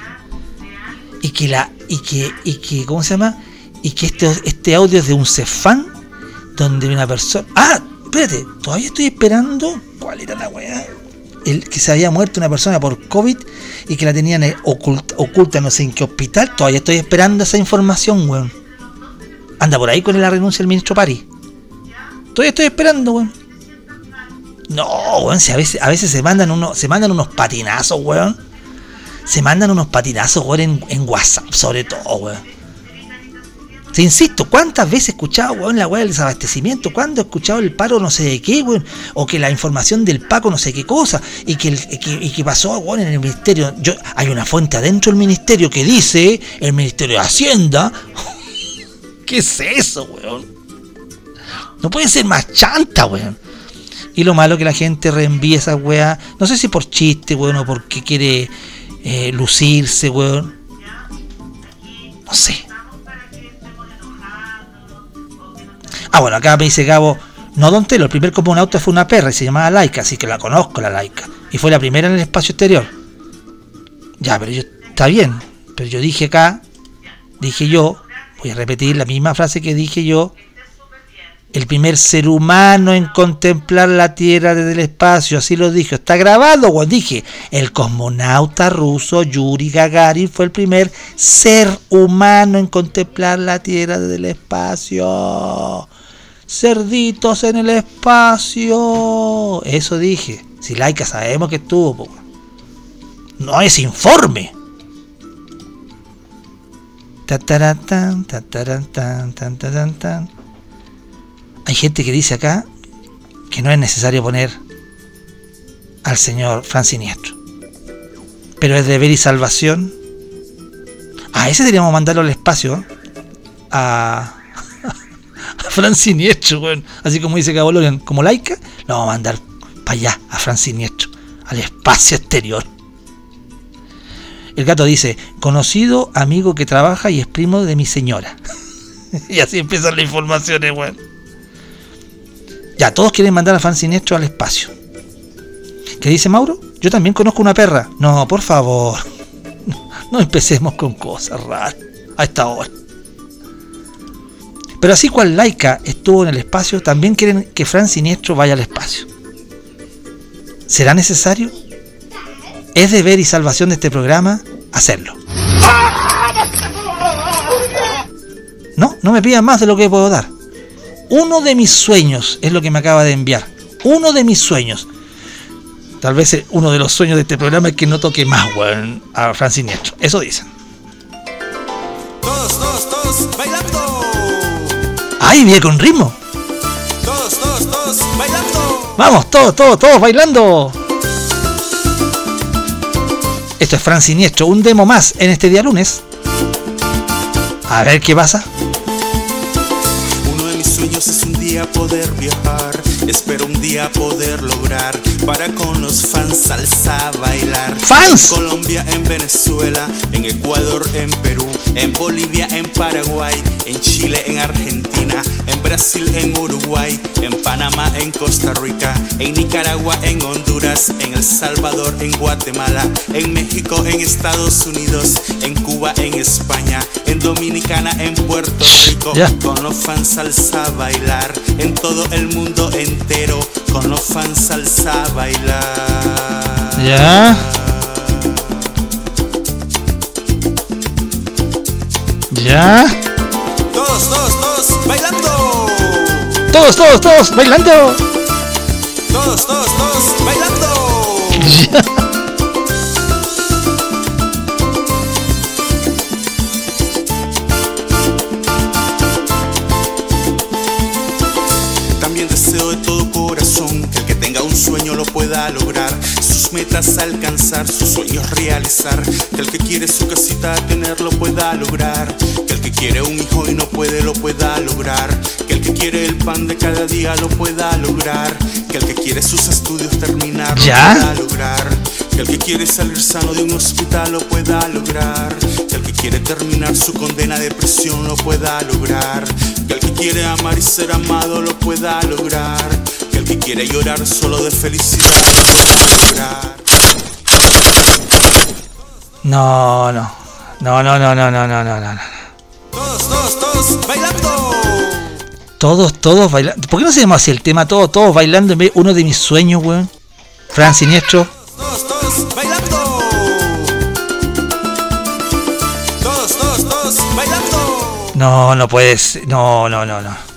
S2: Y que la, y que, y que, ¿cómo se llama? Y que este, este audio es de un Cefán donde una persona. Ah, espérate, todavía estoy esperando. ¿Cuál era la weá? El que se había muerto una persona por COVID y que la tenían eh, oculta, oculta no sé en qué hospital. Todavía estoy esperando esa información, weón. Anda por ahí con la renuncia del ministro Pari. Todavía estoy esperando, weón. No, weón, si a veces, a veces se mandan unos, se mandan unos patinazos, weón. Se mandan unos patinazos, weón, en, en WhatsApp, sobre todo, weón. Te insisto, ¿cuántas veces he escuchado, weón, la weá del desabastecimiento? ¿Cuándo he escuchado el paro no sé de qué, weón? O que la información del Paco no sé qué cosa. Y que, el, que, y que pasó, weón, en el ministerio. Yo, hay una fuente adentro del ministerio que dice, el ministerio de Hacienda. (laughs) ¿Qué es eso, weón? No puede ser más chanta, weón. Y lo malo que la gente reenvía esa weá. No sé si por chiste, weón, o porque quiere eh, lucirse, weón. No sé. Ah, bueno, acá me dice Gabo. No, Don Telo, el primer cosmonauta fue una perra y se llamaba Laika, así que la conozco, la Laika. Y fue la primera en el espacio exterior. Ya, pero yo. Está bien. Pero yo dije acá. Dije yo. Voy a repetir la misma frase que dije yo el primer ser humano en contemplar la Tierra desde el espacio, así lo dije, está grabado, o dije, el cosmonauta ruso Yuri Gagarin fue el primer ser humano en contemplar la Tierra desde el espacio. Cerditos en el espacio. Eso dije. Si Laika sabemos que estuvo. po. No es informe. Hay gente que dice acá que no es necesario poner al señor Fran Siniestro. Pero es deber y salvación. A ese deberíamos mandarlo al espacio. ¿eh? A Fran Siniestro, weón. Así como dice Cabolorian, como laica, lo vamos a mandar para allá, a Fran Siniestro, al espacio exterior. El gato dice, conocido amigo que trabaja y es primo de mi señora. (laughs) y así empiezan las informaciones, weón. Ya, todos quieren mandar a Fan Siniestro al espacio. ¿Qué dice Mauro? Yo también conozco una perra. No, por favor. (laughs) No empecemos con cosas raras a esta hora. Pero así cual Laika estuvo en el espacio, también quieren que Fran Siniestro vaya al espacio. ¿Será necesario? Es deber y salvación de este programa hacerlo. No, no me pidan más de lo que puedo dar. Uno de mis sueños es lo que me acaba de enviar. Uno de mis sueños. Tal vez uno de los sueños de este programa es que no toque más, weón, a Fran Siniestro. Eso dicen.
S16: Todos, todos, todos, bailando.
S2: ¡Ay, viene con ritmo!
S16: Todos, todos, todos, bailando.
S2: Vamos, todos, todos, todos bailando. Esto es Fran Siniestro, un demo más en este día lunes. A ver qué pasa.
S16: Uno de mis sueños es un día poder viajar Espero un día poder lograr para con los fans salsa bailar.
S2: ¡Fans!
S16: En Colombia, en Venezuela, en Ecuador, en Perú, en Bolivia, en Paraguay, en Chile, en Argentina, en Brasil, en Uruguay, en Panamá, en Costa Rica, en Nicaragua, en Honduras, en El Salvador, en Guatemala, en México, en Estados Unidos, en Cuba, en España, en Dominicana, en Puerto Rico, con los fans salsa bailar, en todo el mundo entero, con los fans salsa bailar.
S2: Ya. Ya.
S16: Todos, todos, todos, bailando.
S2: Todos, todos, todos, bailando.
S16: También deseo de todo corazón que el que tenga un sueño lo pueda lograr, sus metas alcanzar, sus sueños realizar, que el que quiere su casita tener lo pueda lograr, que el que quiere un hijo y no puede lo pueda lograr, que el que quiere el pan de cada día lo pueda lograr, que el que quiere sus estudios terminar lo
S2: ¿Ya?
S16: pueda lograr, que el que quiere salir sano de un hospital lo pueda lograr, que el que quiere terminar su condena de prisión lo pueda lograr, que el que quiere amar y ser amado lo pueda lograr, que quiere llorar solo de felicidad.
S2: No, no. No, no, no, no, no, no, no, no.
S16: Todos, todos, todos, bailando.
S2: Todos, todos bailando. ¿Por qué no se llama así el tema? Todos, todos bailando. en vez- Uno de mis sueños, weón. Fran Siniestro.
S16: Todos, todos, bailando. Todos, todos, todos, bailando.
S2: No, no puedes. No, no, no, no.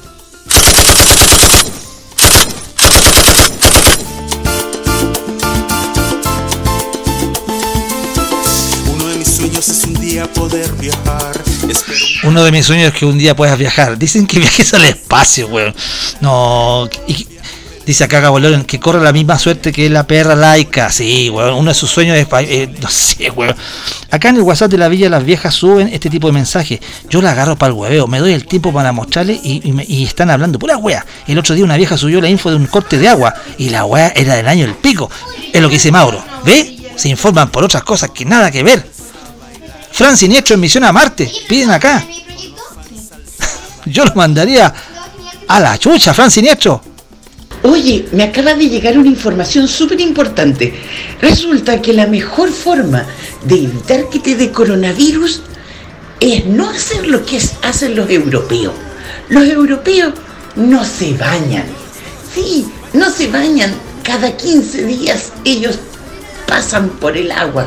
S16: Uno de mis sueños es
S2: que un día puedas viajar. Dicen que viajes al espacio, weón. No. y- dice acá Gabolón que corre la misma suerte que la perra laica. Sí, weón. Uno de sus sueños es. eh, no sé, weón. Acá en el WhatsApp de la Villa las viejas suben este tipo de mensajes. Yo la agarro para el hueveo. Me doy el tiempo para mostrarle y están hablando pura wea. El otro día una vieja subió la info de un corte de agua y la wea era del año del pico. Es lo que dice Mauro. ¿Ve? Se informan por otras cosas que nada que ver. Fran Siniestro en misión a Marte. Piden acá. Yo lo mandaría a la chucha, Fran Siniestro.
S7: Oye, me acaba de llegar una información súper importante. Resulta que la mejor forma de evitar que te dé coronavirus es no hacer lo que hacen los europeos. Los europeos no se bañan. Sí, no se bañan. Cada 15 días ellos pasan por el agua.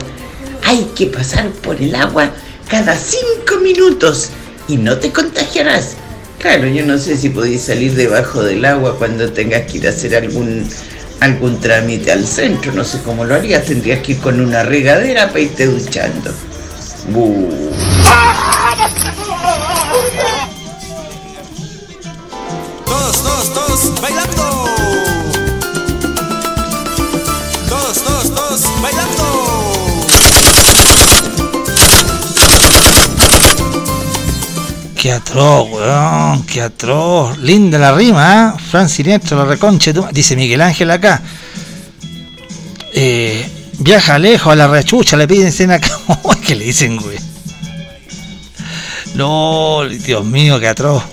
S7: Hay que pasar por el agua cada 5 minutos y no te contagiarás. Claro, yo no sé si podéis salir debajo del agua cuando tengas que ir a hacer algún algún trámite al centro, no sé cómo lo harías, tendrías que ir con una regadera para irte duchando. Bu.
S16: Todos, todos, todos, bailando.
S2: Qué atroz, weón, qué atroz. Linda la rima, ¿eh? Fran Siniestro, la reconche. Dice Miguel Ángel acá. Eh, viaja lejos a la rechucha, le piden cena acá. (laughs) ¿Qué le dicen, güey? No, Dios mío, qué atroz.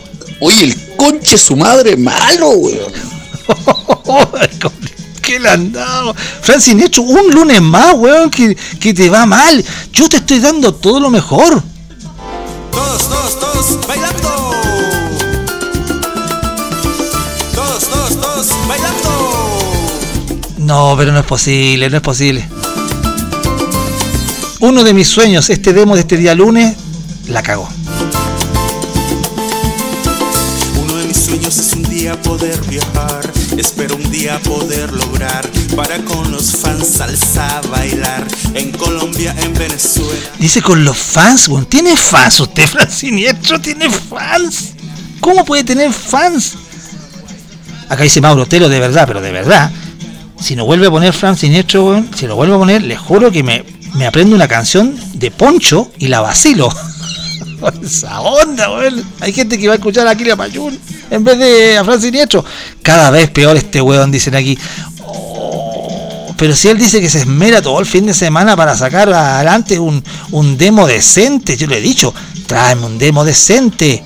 S15: Oye, el conche su madre malo, weón. (laughs)
S2: ¿Qué le han dado? Fran Siniestro, un lunes más, weón, que, que te va mal. Yo te estoy dando todo lo mejor.
S16: Todos, todos, todos, bailando. Todos, todos, todos, bailando.
S2: No, pero no es posible, no es posible. Uno de mis sueños, este demo de este día lunes, la cagó.
S16: Uno de mis sueños es un día poder viajar. Espero un día poder lograr para con los fans salsa bailar. En Colombia, en Venezuela.
S2: Dice con los fans, weón. ¿Tiene fans usted, (laughs) Fran Siniestro? ¿Tiene fans? ¿Cómo puede tener fans? Acá dice Mauro Telo, de verdad, pero de verdad. Si no vuelve a poner Fran Siniestro, weón, si lo vuelve a poner, le juro que me, me aprendo una canción de Poncho y la vacilo. (laughs) Esa onda, weón. Hay gente que va a escuchar a Kira Payún en vez de a Fran Siniestro. Cada vez peor este weón, dicen aquí. Pero si él dice que se esmera todo el fin de semana para sacar adelante un, un demo decente, yo le he dicho, tráeme un demo decente.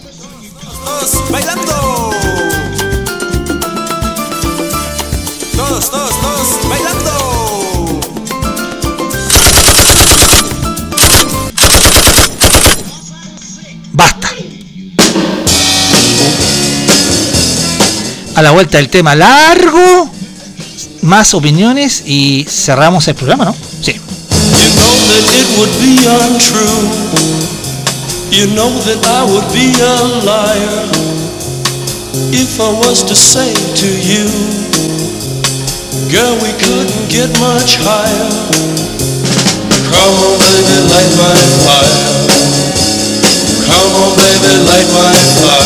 S16: Todos bailando. Todos, todos, todos bailando.
S2: Basta. A la vuelta del tema largo, más opiniones y cerramos el programa, ¿no? Sí.
S17: You know that it would be untrue. You know that I would be a liar if I was to say to you, Girl, we couldn't get much higher. Come on, baby, light my fire. Come on, baby, light my fire.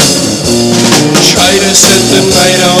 S17: Try to set the night on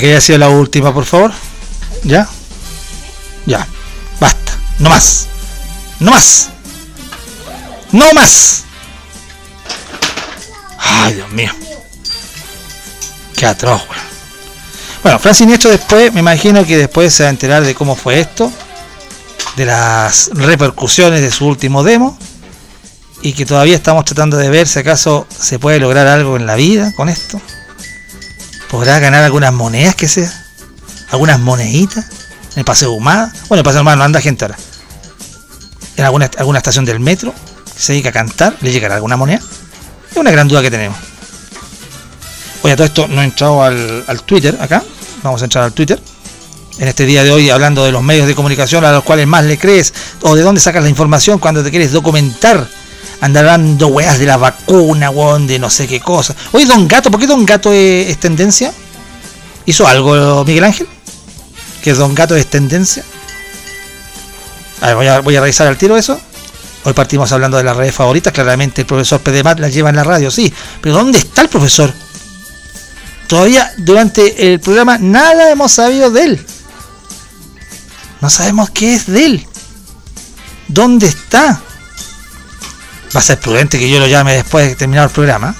S2: que haya sido la última, por favor. ¿Ya? Ya. Basta. No más. No más. No más. Ay, Dios mío. Qué atroz, weón. Bueno, Francis Nieto después, me imagino que después se va a enterar de cómo fue esto, de las repercusiones de su último demo, y que todavía estamos tratando de ver si acaso se puede lograr algo en la vida con esto. ¿Podrá ganar algunas monedas que sea? ¿Algunas moneditas? ¿En el Paseo Humada? Bueno, en el Paseo Humada no anda gente ahora. ¿En alguna, alguna estación del metro se dedica a cantar? ¿Le llegará alguna moneda? Es una gran duda que tenemos. Oye, a todo esto no he entrado al, al Twitter acá. Vamos a entrar al Twitter. En este día de hoy hablando de los medios de comunicación a los cuales más le crees o de dónde sacas la información cuando te quieres documentar. Andar dando weas de la vacuna, weón, de no sé qué cosa. Oye, Don Gato, ¿por qué Don Gato es, tendencia? ¿Hizo algo Miguel Ángel? ¿Que Don Gato es tendencia? A ver, voy a, revisar al tiro eso. Hoy partimos hablando de las redes favoritas. Claramente el profesor Pedemat las lleva en la radio, sí. Pero ¿dónde está el profesor? Todavía durante el programa nada hemos sabido de él. No sabemos qué es de él. ¿Dónde está? Va a ser prudente que yo lo llame después de terminar el programa.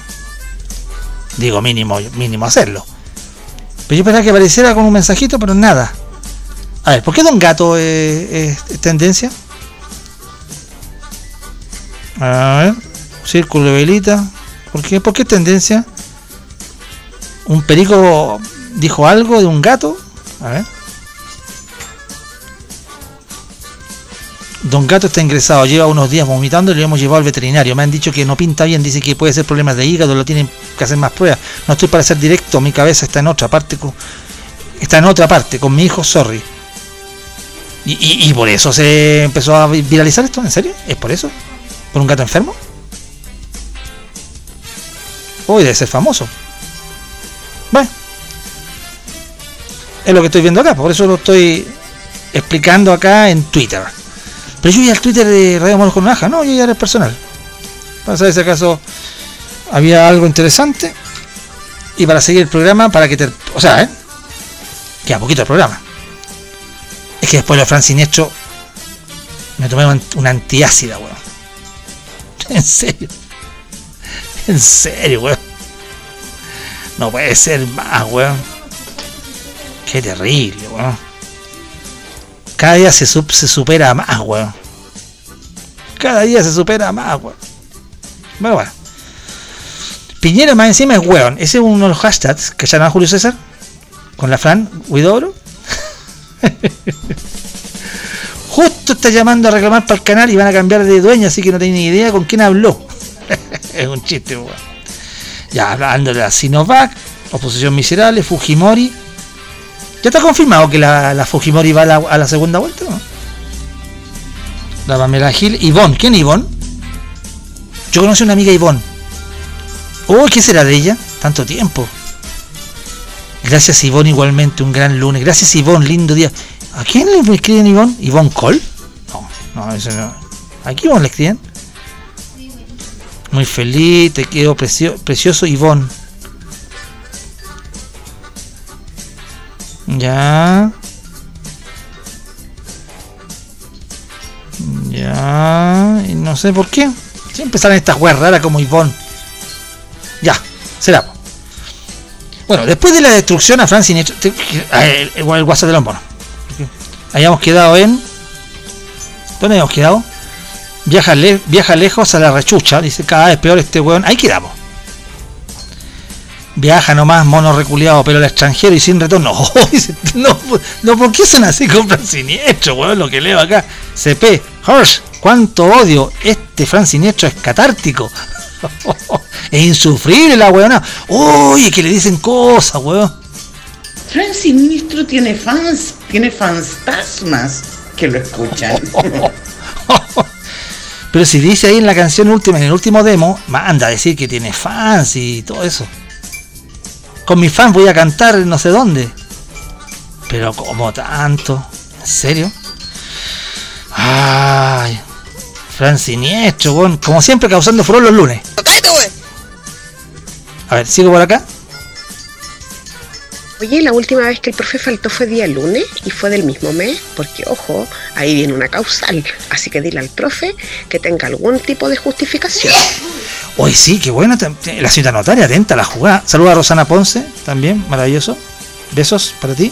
S2: Digo, mínimo, mínimo hacerlo. Pero yo pensaba que apareciera con un mensajito, pero nada. A ver, ¿por qué Don Gato es tendencia? A ver, círculo de velita. ¿Por qué? ¿Por qué es tendencia? ¿Un perico dijo algo de un gato? A ver. Don Gato está ingresado, lleva unos días vomitando y lo hemos llevado al veterinario. Me han dicho que no pinta bien, dice que puede ser problemas de hígado, lo tienen que hacer más pruebas. No estoy para ser directo, mi cabeza está en otra parte, con- está en otra parte, con mi hijo, sorry. Y, por eso se empezó a vi- viralizar esto, ¿en serio? ¿Es por eso? ¿Por un gato enfermo? Uy, debe ser famoso. Bueno. Es lo que estoy viendo acá, por eso lo estoy explicando acá en Twitter. Pero yo iba al Twitter de Radio Moros con Naja, no, yo ya era el personal. Para saber si acaso había algo interesante. Y para seguir el programa, para que te. O sea, ¿eh? Queda poquito el programa. Es que después de Fran Siniestro me tomé un- una antiácida, weón. (laughs) En serio. En serio, weón. No puede ser más, weón. Qué terrible, weón. Cada día se, sup- se supera más, weón. Cada día se supera más, weón. Bueno, bueno. Piñera más encima es weón. Ese es uno de los hashtags que llama Julio César. Con la Fran Huidobro. (laughs) Justo está llamando a reclamar para el canal y van a cambiar de dueño, así que no tiene ni idea con quién habló. (laughs) es un chiste, weón. Ya, hablando de la Sinovac, oposición miserable, Fujimori. ¿Ya está confirmado que la, Fujimori va a la, segunda vuelta? ¿no? La Pamela Gil. Ivonne, ¿quién es Ivonne? Yo conocí a una amiga Ivonne. Oh, ¿qué será de ella? Tanto tiempo. Gracias Ivonne igualmente, un gran lunes. Gracias Ivonne, lindo día. ¿A quién le escriben Ivonne? ¿Ivonne Cole? No, no, eso no. ¿A quién le escriben? Muy feliz, te quedo precio- precioso Ivonne. Ya. Ya. Y no sé por qué. Siempre salen estas weas raras como Ivonne. Ya, será. Bueno, después de la destrucción a Francia Sinestro. el, el- WhatsApp de los monos. Habíamos quedado en. ¿Dónde habíamos quedado? Viaja, viaja lejos a la rechucha. Dice cada vez peor este weón. Ahí quedamos. Viaja nomás, mono reculeado, pero al extranjero y sin retorno. (laughs) Oh, no, no, ¿por qué son así (laughs) con Fran Siniestro, weón? Lo que leo acá. CP, Hirsch, cuánto odio. Este Fran Siniestro es catártico. (laughs) es insufrible la weona. Uy, que le dicen cosas, weón.
S7: Fran Sinistro tiene fans, tiene fantasmas que lo escuchan.
S2: Pero si dice ahí en la canción última, en el último demo, manda a decir que tiene fans y todo eso. Con mis fans voy a cantar no sé dónde. Pero como tanto. ¿En serio? Ay. Fran Siniestro, weón. Como siempre causando furor los lunes. A ver, sigo por acá.
S18: Oye, la última vez que el profe faltó fue día lunes y fue del mismo mes, porque ojo, ahí viene una causal. Así que dile al profe que tenga algún tipo de justificación.
S2: Hoy sí, qué te- La cita notaria, atenta la jugada. Saluda a Rosana Ponce, también, maravilloso. Besos para ti.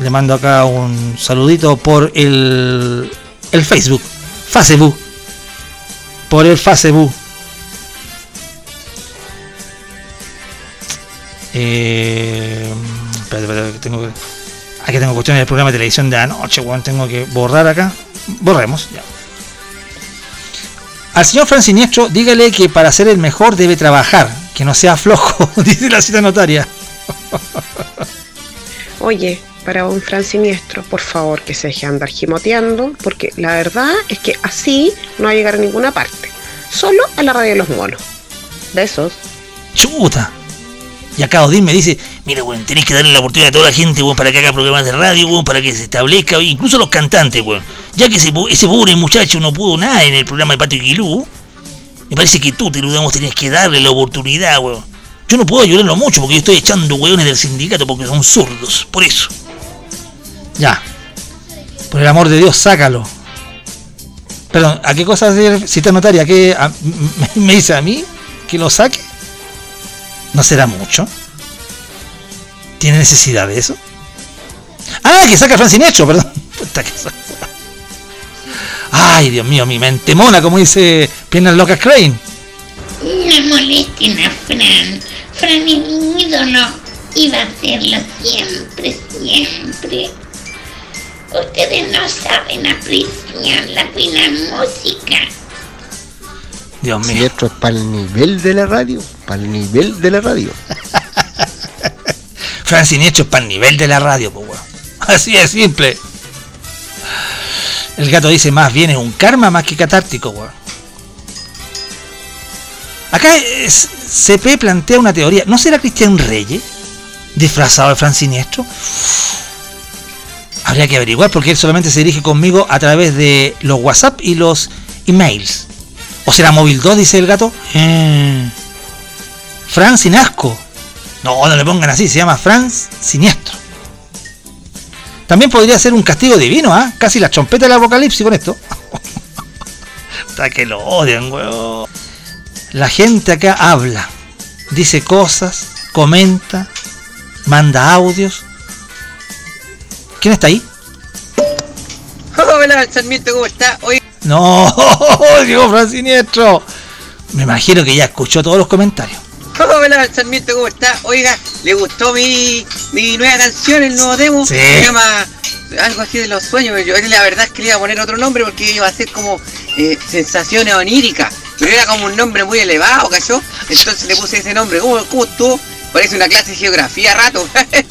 S2: Le mando acá un saludito por el, el Facebook. Facebook. Por el Facebook. Eh, espérate, espérate, que tengo que. Aquí tengo cuestiones del programa de televisión de anoche, weón. Tengo que borrar acá. Borremos, ya. Al señor Fran Siniestro, dígale que para ser el mejor debe trabajar, que no sea flojo, (laughs) dice la cita notaria.
S18: Oye, para un Fran Siniestro, por favor que se deje andar gimoteando, porque la verdad es que así no va a llegar a ninguna parte. Solo a la radio de los monos. Besos.
S2: Chuta. Y acá Odín me dice, mira, weón, tenés que darle la oportunidad a toda la gente, weón, para que haga programas de radio, weón, para que se establezca, incluso los cantantes, weón. Ya que ese, ese pobre muchacho no pudo nada en el programa de Pato y Quilú, me parece que tú, te lo damos, tenés que darle la oportunidad, weón. Yo no puedo ayudarlo mucho porque yo estoy echando weones del sindicato porque son zurdos, por eso. Ya. Por el amor de Dios, sácalo. Perdón, ¿a qué cosa hace cita notaria? ¿A qué, me dice a mí que lo saque? ¿No será mucho? ¿Tiene necesidad de eso? Ah, que saca a Fran Siniestro, perdón. (laughs) Ay, Dios mío, mi mente mona, como dice Piernas Locas Crane.
S19: No molesten a Fran. Fran es mi ídolo. Y va a serlo siempre, siempre. Ustedes no saben apreciar la buena música.
S2: Dios mío.
S20: Siniestro es para el nivel de la radio. Para el nivel de la radio. (laughs)
S2: Fran Siniestro es para el nivel de la radio, pues weón. (laughs) Así de simple. El gato dice más bien es un karma más que catártico, weón. Acá es- CP plantea una teoría. ¿No será Cristian Reyes disfrazado de Fran Siniestro? Habría que averiguar porque él solamente se dirige conmigo a través de los WhatsApp y los emails. ¿O será Móvil 2? Dice el gato. Eh. Fran sin asco. No, no le pongan así, se llama Franz Siniestro. También podría ser un castigo divino, ¿ah? Casi la trompeta del apocalipsis con esto. (laughs) Hasta que lo odian, weón. La gente acá habla. dice cosas, comenta, manda audios. ¿Quién está ahí?
S6: Hola, Sarmiento, ¿cómo está? Oye,
S2: No, (laughs) Diego Fran Siniestro. Me imagino que ya escuchó todos los comentarios.
S6: hola, Sarmiento, ¿cómo está? Oiga, ¿le gustó mi, mi nueva canción, el nuevo demo?
S2: Sí.
S6: Se llama algo así de los sueños. Yo la verdad es que le iba a poner otro nombre porque iba a ser como eh, sensaciones oníricas. Pero era como un nombre muy elevado, ¿cachó? Entonces le puse ese nombre. ¿Cómo, cómo estuvo? Parece una clase de geografía rato.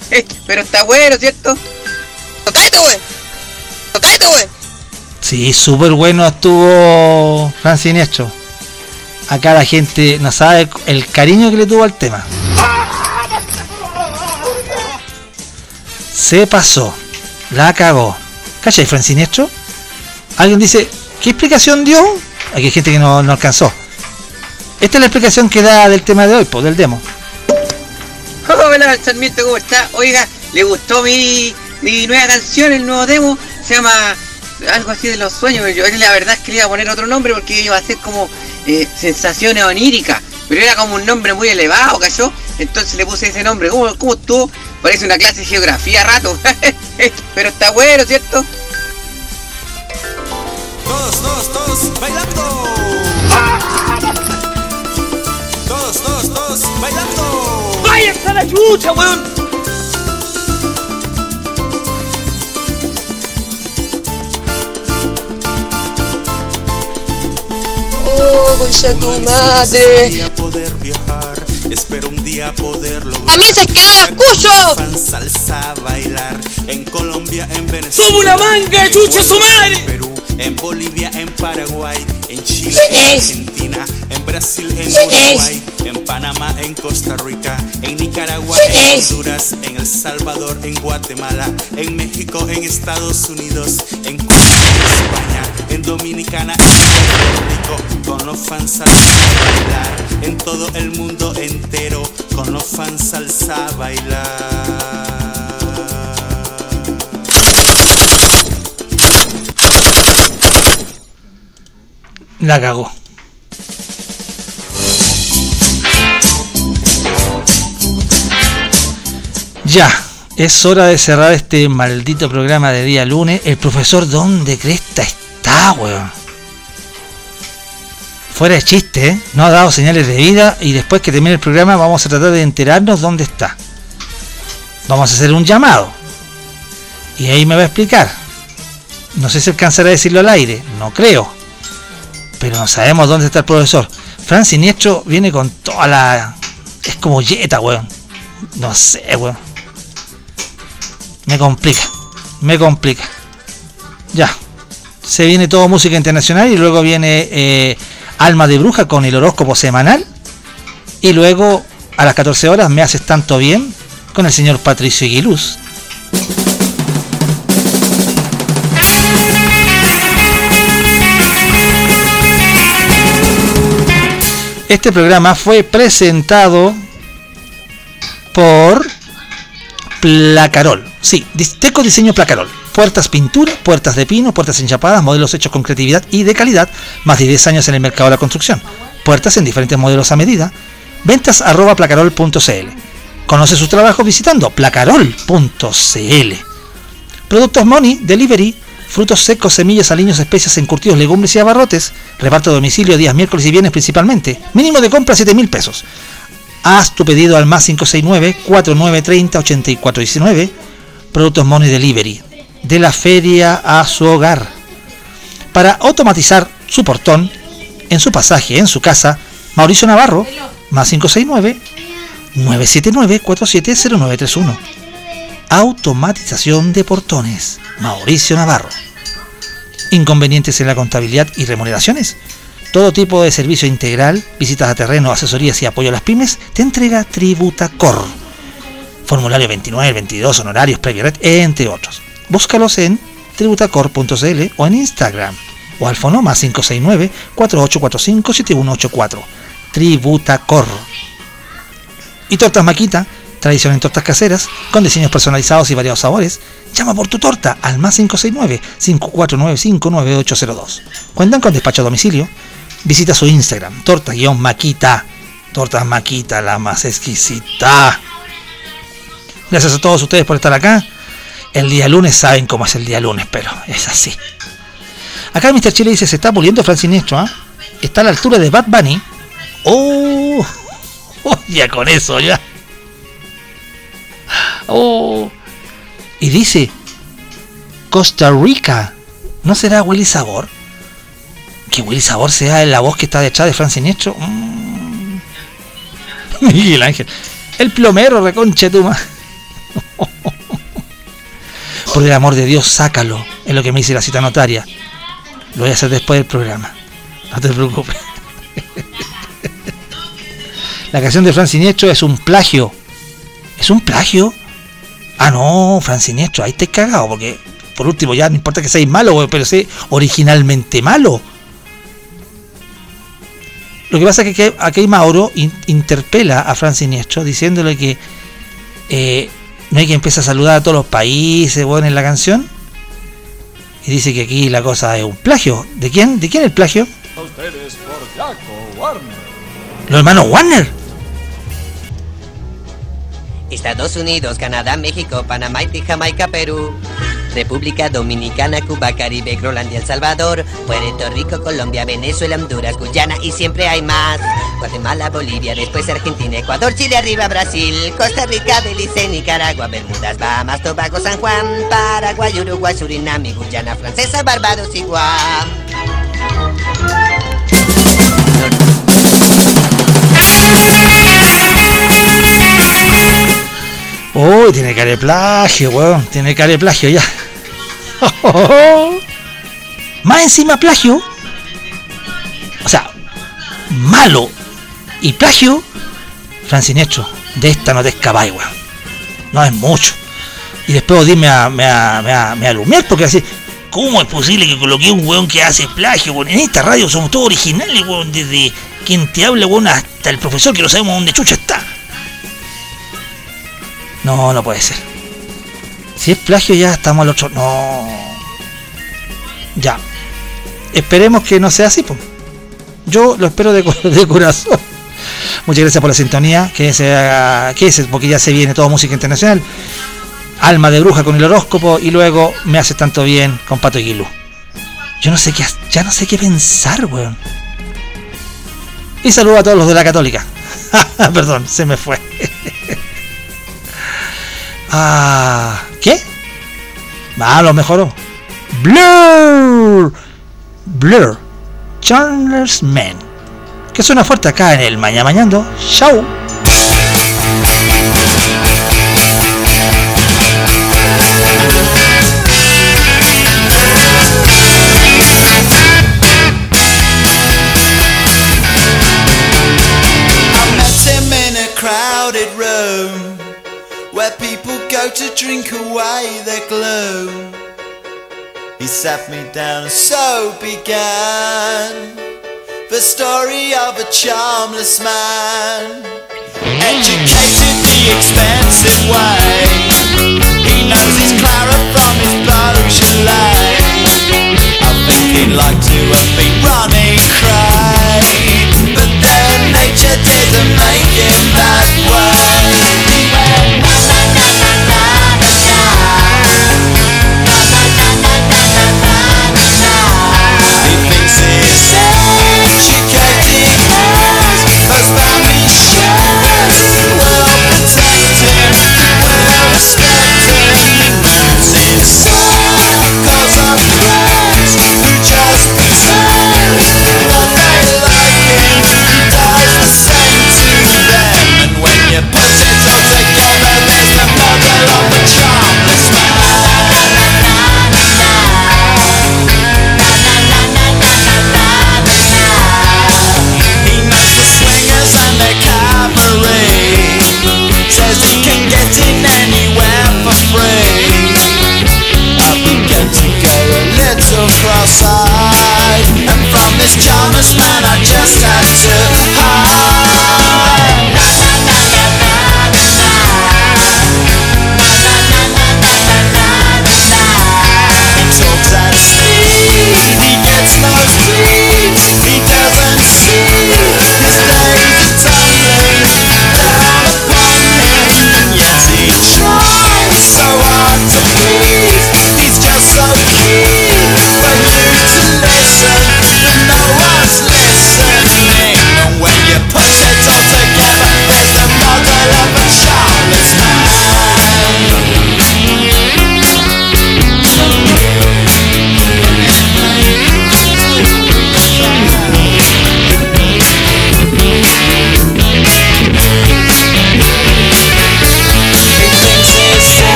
S6: (laughs) Pero está bueno, ¿cierto? ¡Cállate, güey! ¡Cállate, güey!
S2: Sí, súper bueno estuvo Fran Siniestro. Acá la gente no sabe el cariño que le tuvo al tema. Se pasó. La cagó. ¿Cachai, Fran Siniestro? Alguien dice, ¿qué explicación dio? Aquí hay gente que no, no alcanzó. Esta es la explicación que da del tema de hoy, pues del demo.
S6: Hola, Sarmiento, ¿cómo está? Oiga, ¿le gustó mi, mi nueva canción, el nuevo demo? Se llama algo así de los sueños. Yo la verdad es que le iba a poner otro nombre porque iba a ser como eh, sensaciones oníricas. Pero era como un nombre muy elevado, ¿cachó? Entonces le puse ese nombre. ¿Cómo, cómo estuvo? Parece una clase de geografía a rato. (laughs) Pero está bueno, ¿cierto?
S16: Todos, todos, todos bailando. Todos, todos, todos bailando.
S12: ¡Váyanse a la chucha, weón!
S16: Concha tu madre. poder viajar, espero un día poder lograr.
S12: ¡A mí se que no la escucho!
S16: Fan salsa bailar en Colombia, en Venezuela.
S12: ¡Subo una manga, chucha su madre!
S16: En Perú, en Bolivia, en Paraguay, en Chile,
S12: ¿Quién
S16: en? Argentina, en Brasil, en. Uruguay, en Panamá, en Costa Rica, en Nicaragua,
S12: ¿Quién
S16: en? Honduras, en El Salvador, en Guatemala, en México, en Estados Unidos, en Cuba, en España, Dominicana, en con los fans salsa a bailar, en todo el mundo entero, con los fans salsa a bailar.
S2: La cagó. Ya, es hora de cerrar este maldito programa de día lunes. El profesor, ¿dónde cresta está, weón? Fuera de chiste, ¿eh? No ha dado señales de vida y después que termine el programa vamos a tratar de enterarnos dónde está. Vamos a hacer un llamado. Y ahí me va a explicar. No sé si alcanzará a decirlo al aire, no creo. Pero no sabemos dónde está el profesor. Fran Siniestro viene con toda la... Es como yeta, weón. No sé, weón. Me complica. Me complica. Ya. Se viene todo música internacional y luego viene eh, Alma de Bruja con el horóscopo semanal. Y luego a las 14 horas me haces tanto bien con el señor Patricio Aguiluz. Este programa fue presentado por Placarol. Sí, Disteco Diseño Placarol. Puertas pintura, puertas de pino, puertas enchapadas, modelos hechos con creatividad y de calidad. Más de 10 años en el mercado de la construcción. Puertas en diferentes modelos a medida. Ventas arroba placarol.cl. Conoce sus trabajos visitando placarol.cl. Productos Money, Delivery, frutos secos, semillas, aliños, especias, encurtidos, legumbres y abarrotes. Reparto a domicilio días miércoles y viernes principalmente. Mínimo de compra 7 mil pesos. Haz tu pedido al más 569-4930-8419. Productos Money Delivery. De la feria a su hogar. Para automatizar su portón, en su pasaje, en su casa, Mauricio Navarro, más 569-979-470931. Automatización de portones. Mauricio Navarro. Inconvenientes en la contabilidad y remuneraciones. Todo tipo de servicio integral, visitas a terreno, asesorías y apoyo a las pymes, te entrega Tributacor. Formulario 29, 22, honorarios, previa red, entre otros. Búscalos en tributacor.cl o en Instagram o al fono más 569 4845 7184. Tributacor. Y tortas Maquita, tradición en tortas caseras, con diseños personalizados y variados sabores. Llama por tu torta al más 569-5495-9802. Cuentan con despacho a domicilio. Visita su Instagram, torta-maquita. Tortas Maquita, la más exquisita. Gracias a todos ustedes por estar acá. El día lunes saben cómo es el día lunes, pero es así. Acá Mr. Chile dice, se está puliendo Fran Sinestro, ¿ah? Está a la altura de Bad Bunny. Oh, (laughs) oh, ya con eso, ya. Oh. Y dice, Costa Rica. ¿No será Willy Sabor? Que Willy Sabor sea la voz que está detrás de Fran Sinestro. Mm. (laughs) Miguel Ángel. El plomero, reconche tu ma- (laughs) Por el amor de Dios, sácalo. Es lo que me dice la cita notaria. Lo voy a hacer después del programa. No te preocupes. (laughs) La canción de Fran Siniestro es un plagio. ¿Es un plagio? Ah, no, Fran Siniestro, ahí te cagado, porque por último ya no importa que seáis malo, pero sé originalmente malo. Lo que pasa es que aquí Mauro in- interpela a Fran Siniestro diciéndole que eh, no hay que empezar a saludar a todos los países, bueno, en la canción. Y dice que aquí la cosa es un plagio. ¿De quién? ¿De quién el plagio?
S21: Ustedes por Jaco Warner.
S2: Los hermanos Warner.
S22: Estados Unidos, Canadá, México, Panamá, Haití, Jamaica, Perú. República Dominicana, Cuba, Caribe, Groenlandia, El Salvador, Puerto Rico, Colombia, Venezuela, Honduras, Guyana y siempre hay más. Guatemala, Bolivia, después Argentina, Ecuador, Chile, arriba Brasil, Costa Rica, Belice, Nicaragua, Bermudas, Bahamas, Tobago, San Juan, Paraguay, Uruguay, Surinam y Guyana Francesa, Barbados y Guam.
S2: Uy, tiene cara de plagio, weón. Tiene cara de plagio ya. (laughs) Más encima plagio. O sea, malo y plagio. Francinecho, de esta no te escapáis, weón. No es mucho. Y después dime a, me a, me a, me a porque así. ¿Cómo es posible que coloqué un weón que hace plagio, weón? En esta radio somos todos originales, weón. Desde quien te habla, weón, hasta el profesor que no sabemos dónde chucha está. No, no puede ser. Si es plagio ya estamos al otro. No. Ya. Esperemos que no sea así, pues. Yo lo espero de, (laughs) de corazón. Muchas gracias por la sintonía. Que sea, que porque ya se viene toda música internacional. Alma de bruja con el horóscopo y luego me hace tanto bien con Pato Guilú. Yo no sé qué, ya no sé qué pensar, weón. Y saludo a todos los de la Católica. (laughs) Perdón, se me fue. (laughs) Ah, ¿qué? Ah, lo mejoró. Blur. Blur. Chandler's Man. Que suena fuerte acá en el Mañana Mañando. Chau.
S23: To drink away their gloom. He sat me down, and so began the story of a charmless man, educated the expensive way. He knows his Clara from his Beaujolais. I think he'd like to have been running cray, but then nature didn't make him that way.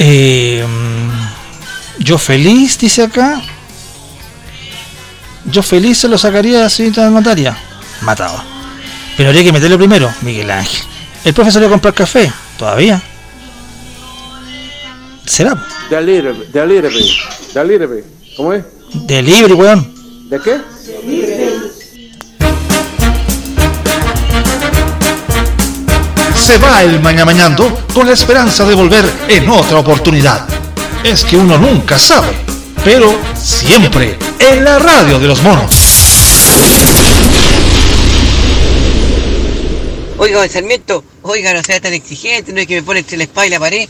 S2: Eh, yo feliz, dice acá. Yo feliz se lo sacaría a la señorita Natalia. Matado. Pero habría que meterlo primero, Miguel Ángel. El profe salió a comprar café. ¿Todavía? ¿Será?
S24: De little bit, de little bit, de little bit. ¿Cómo es?
S2: De libre, weón.
S24: ¿De qué?
S25: Se va el mañamañando con la esperanza de volver en otra oportunidad. Es que uno nunca sabe, pero siempre en la radio de los monos.
S26: Oiga, don Sarmiento, oiga, no sea tan exigente, no es que me pone entre la espalda y la pared.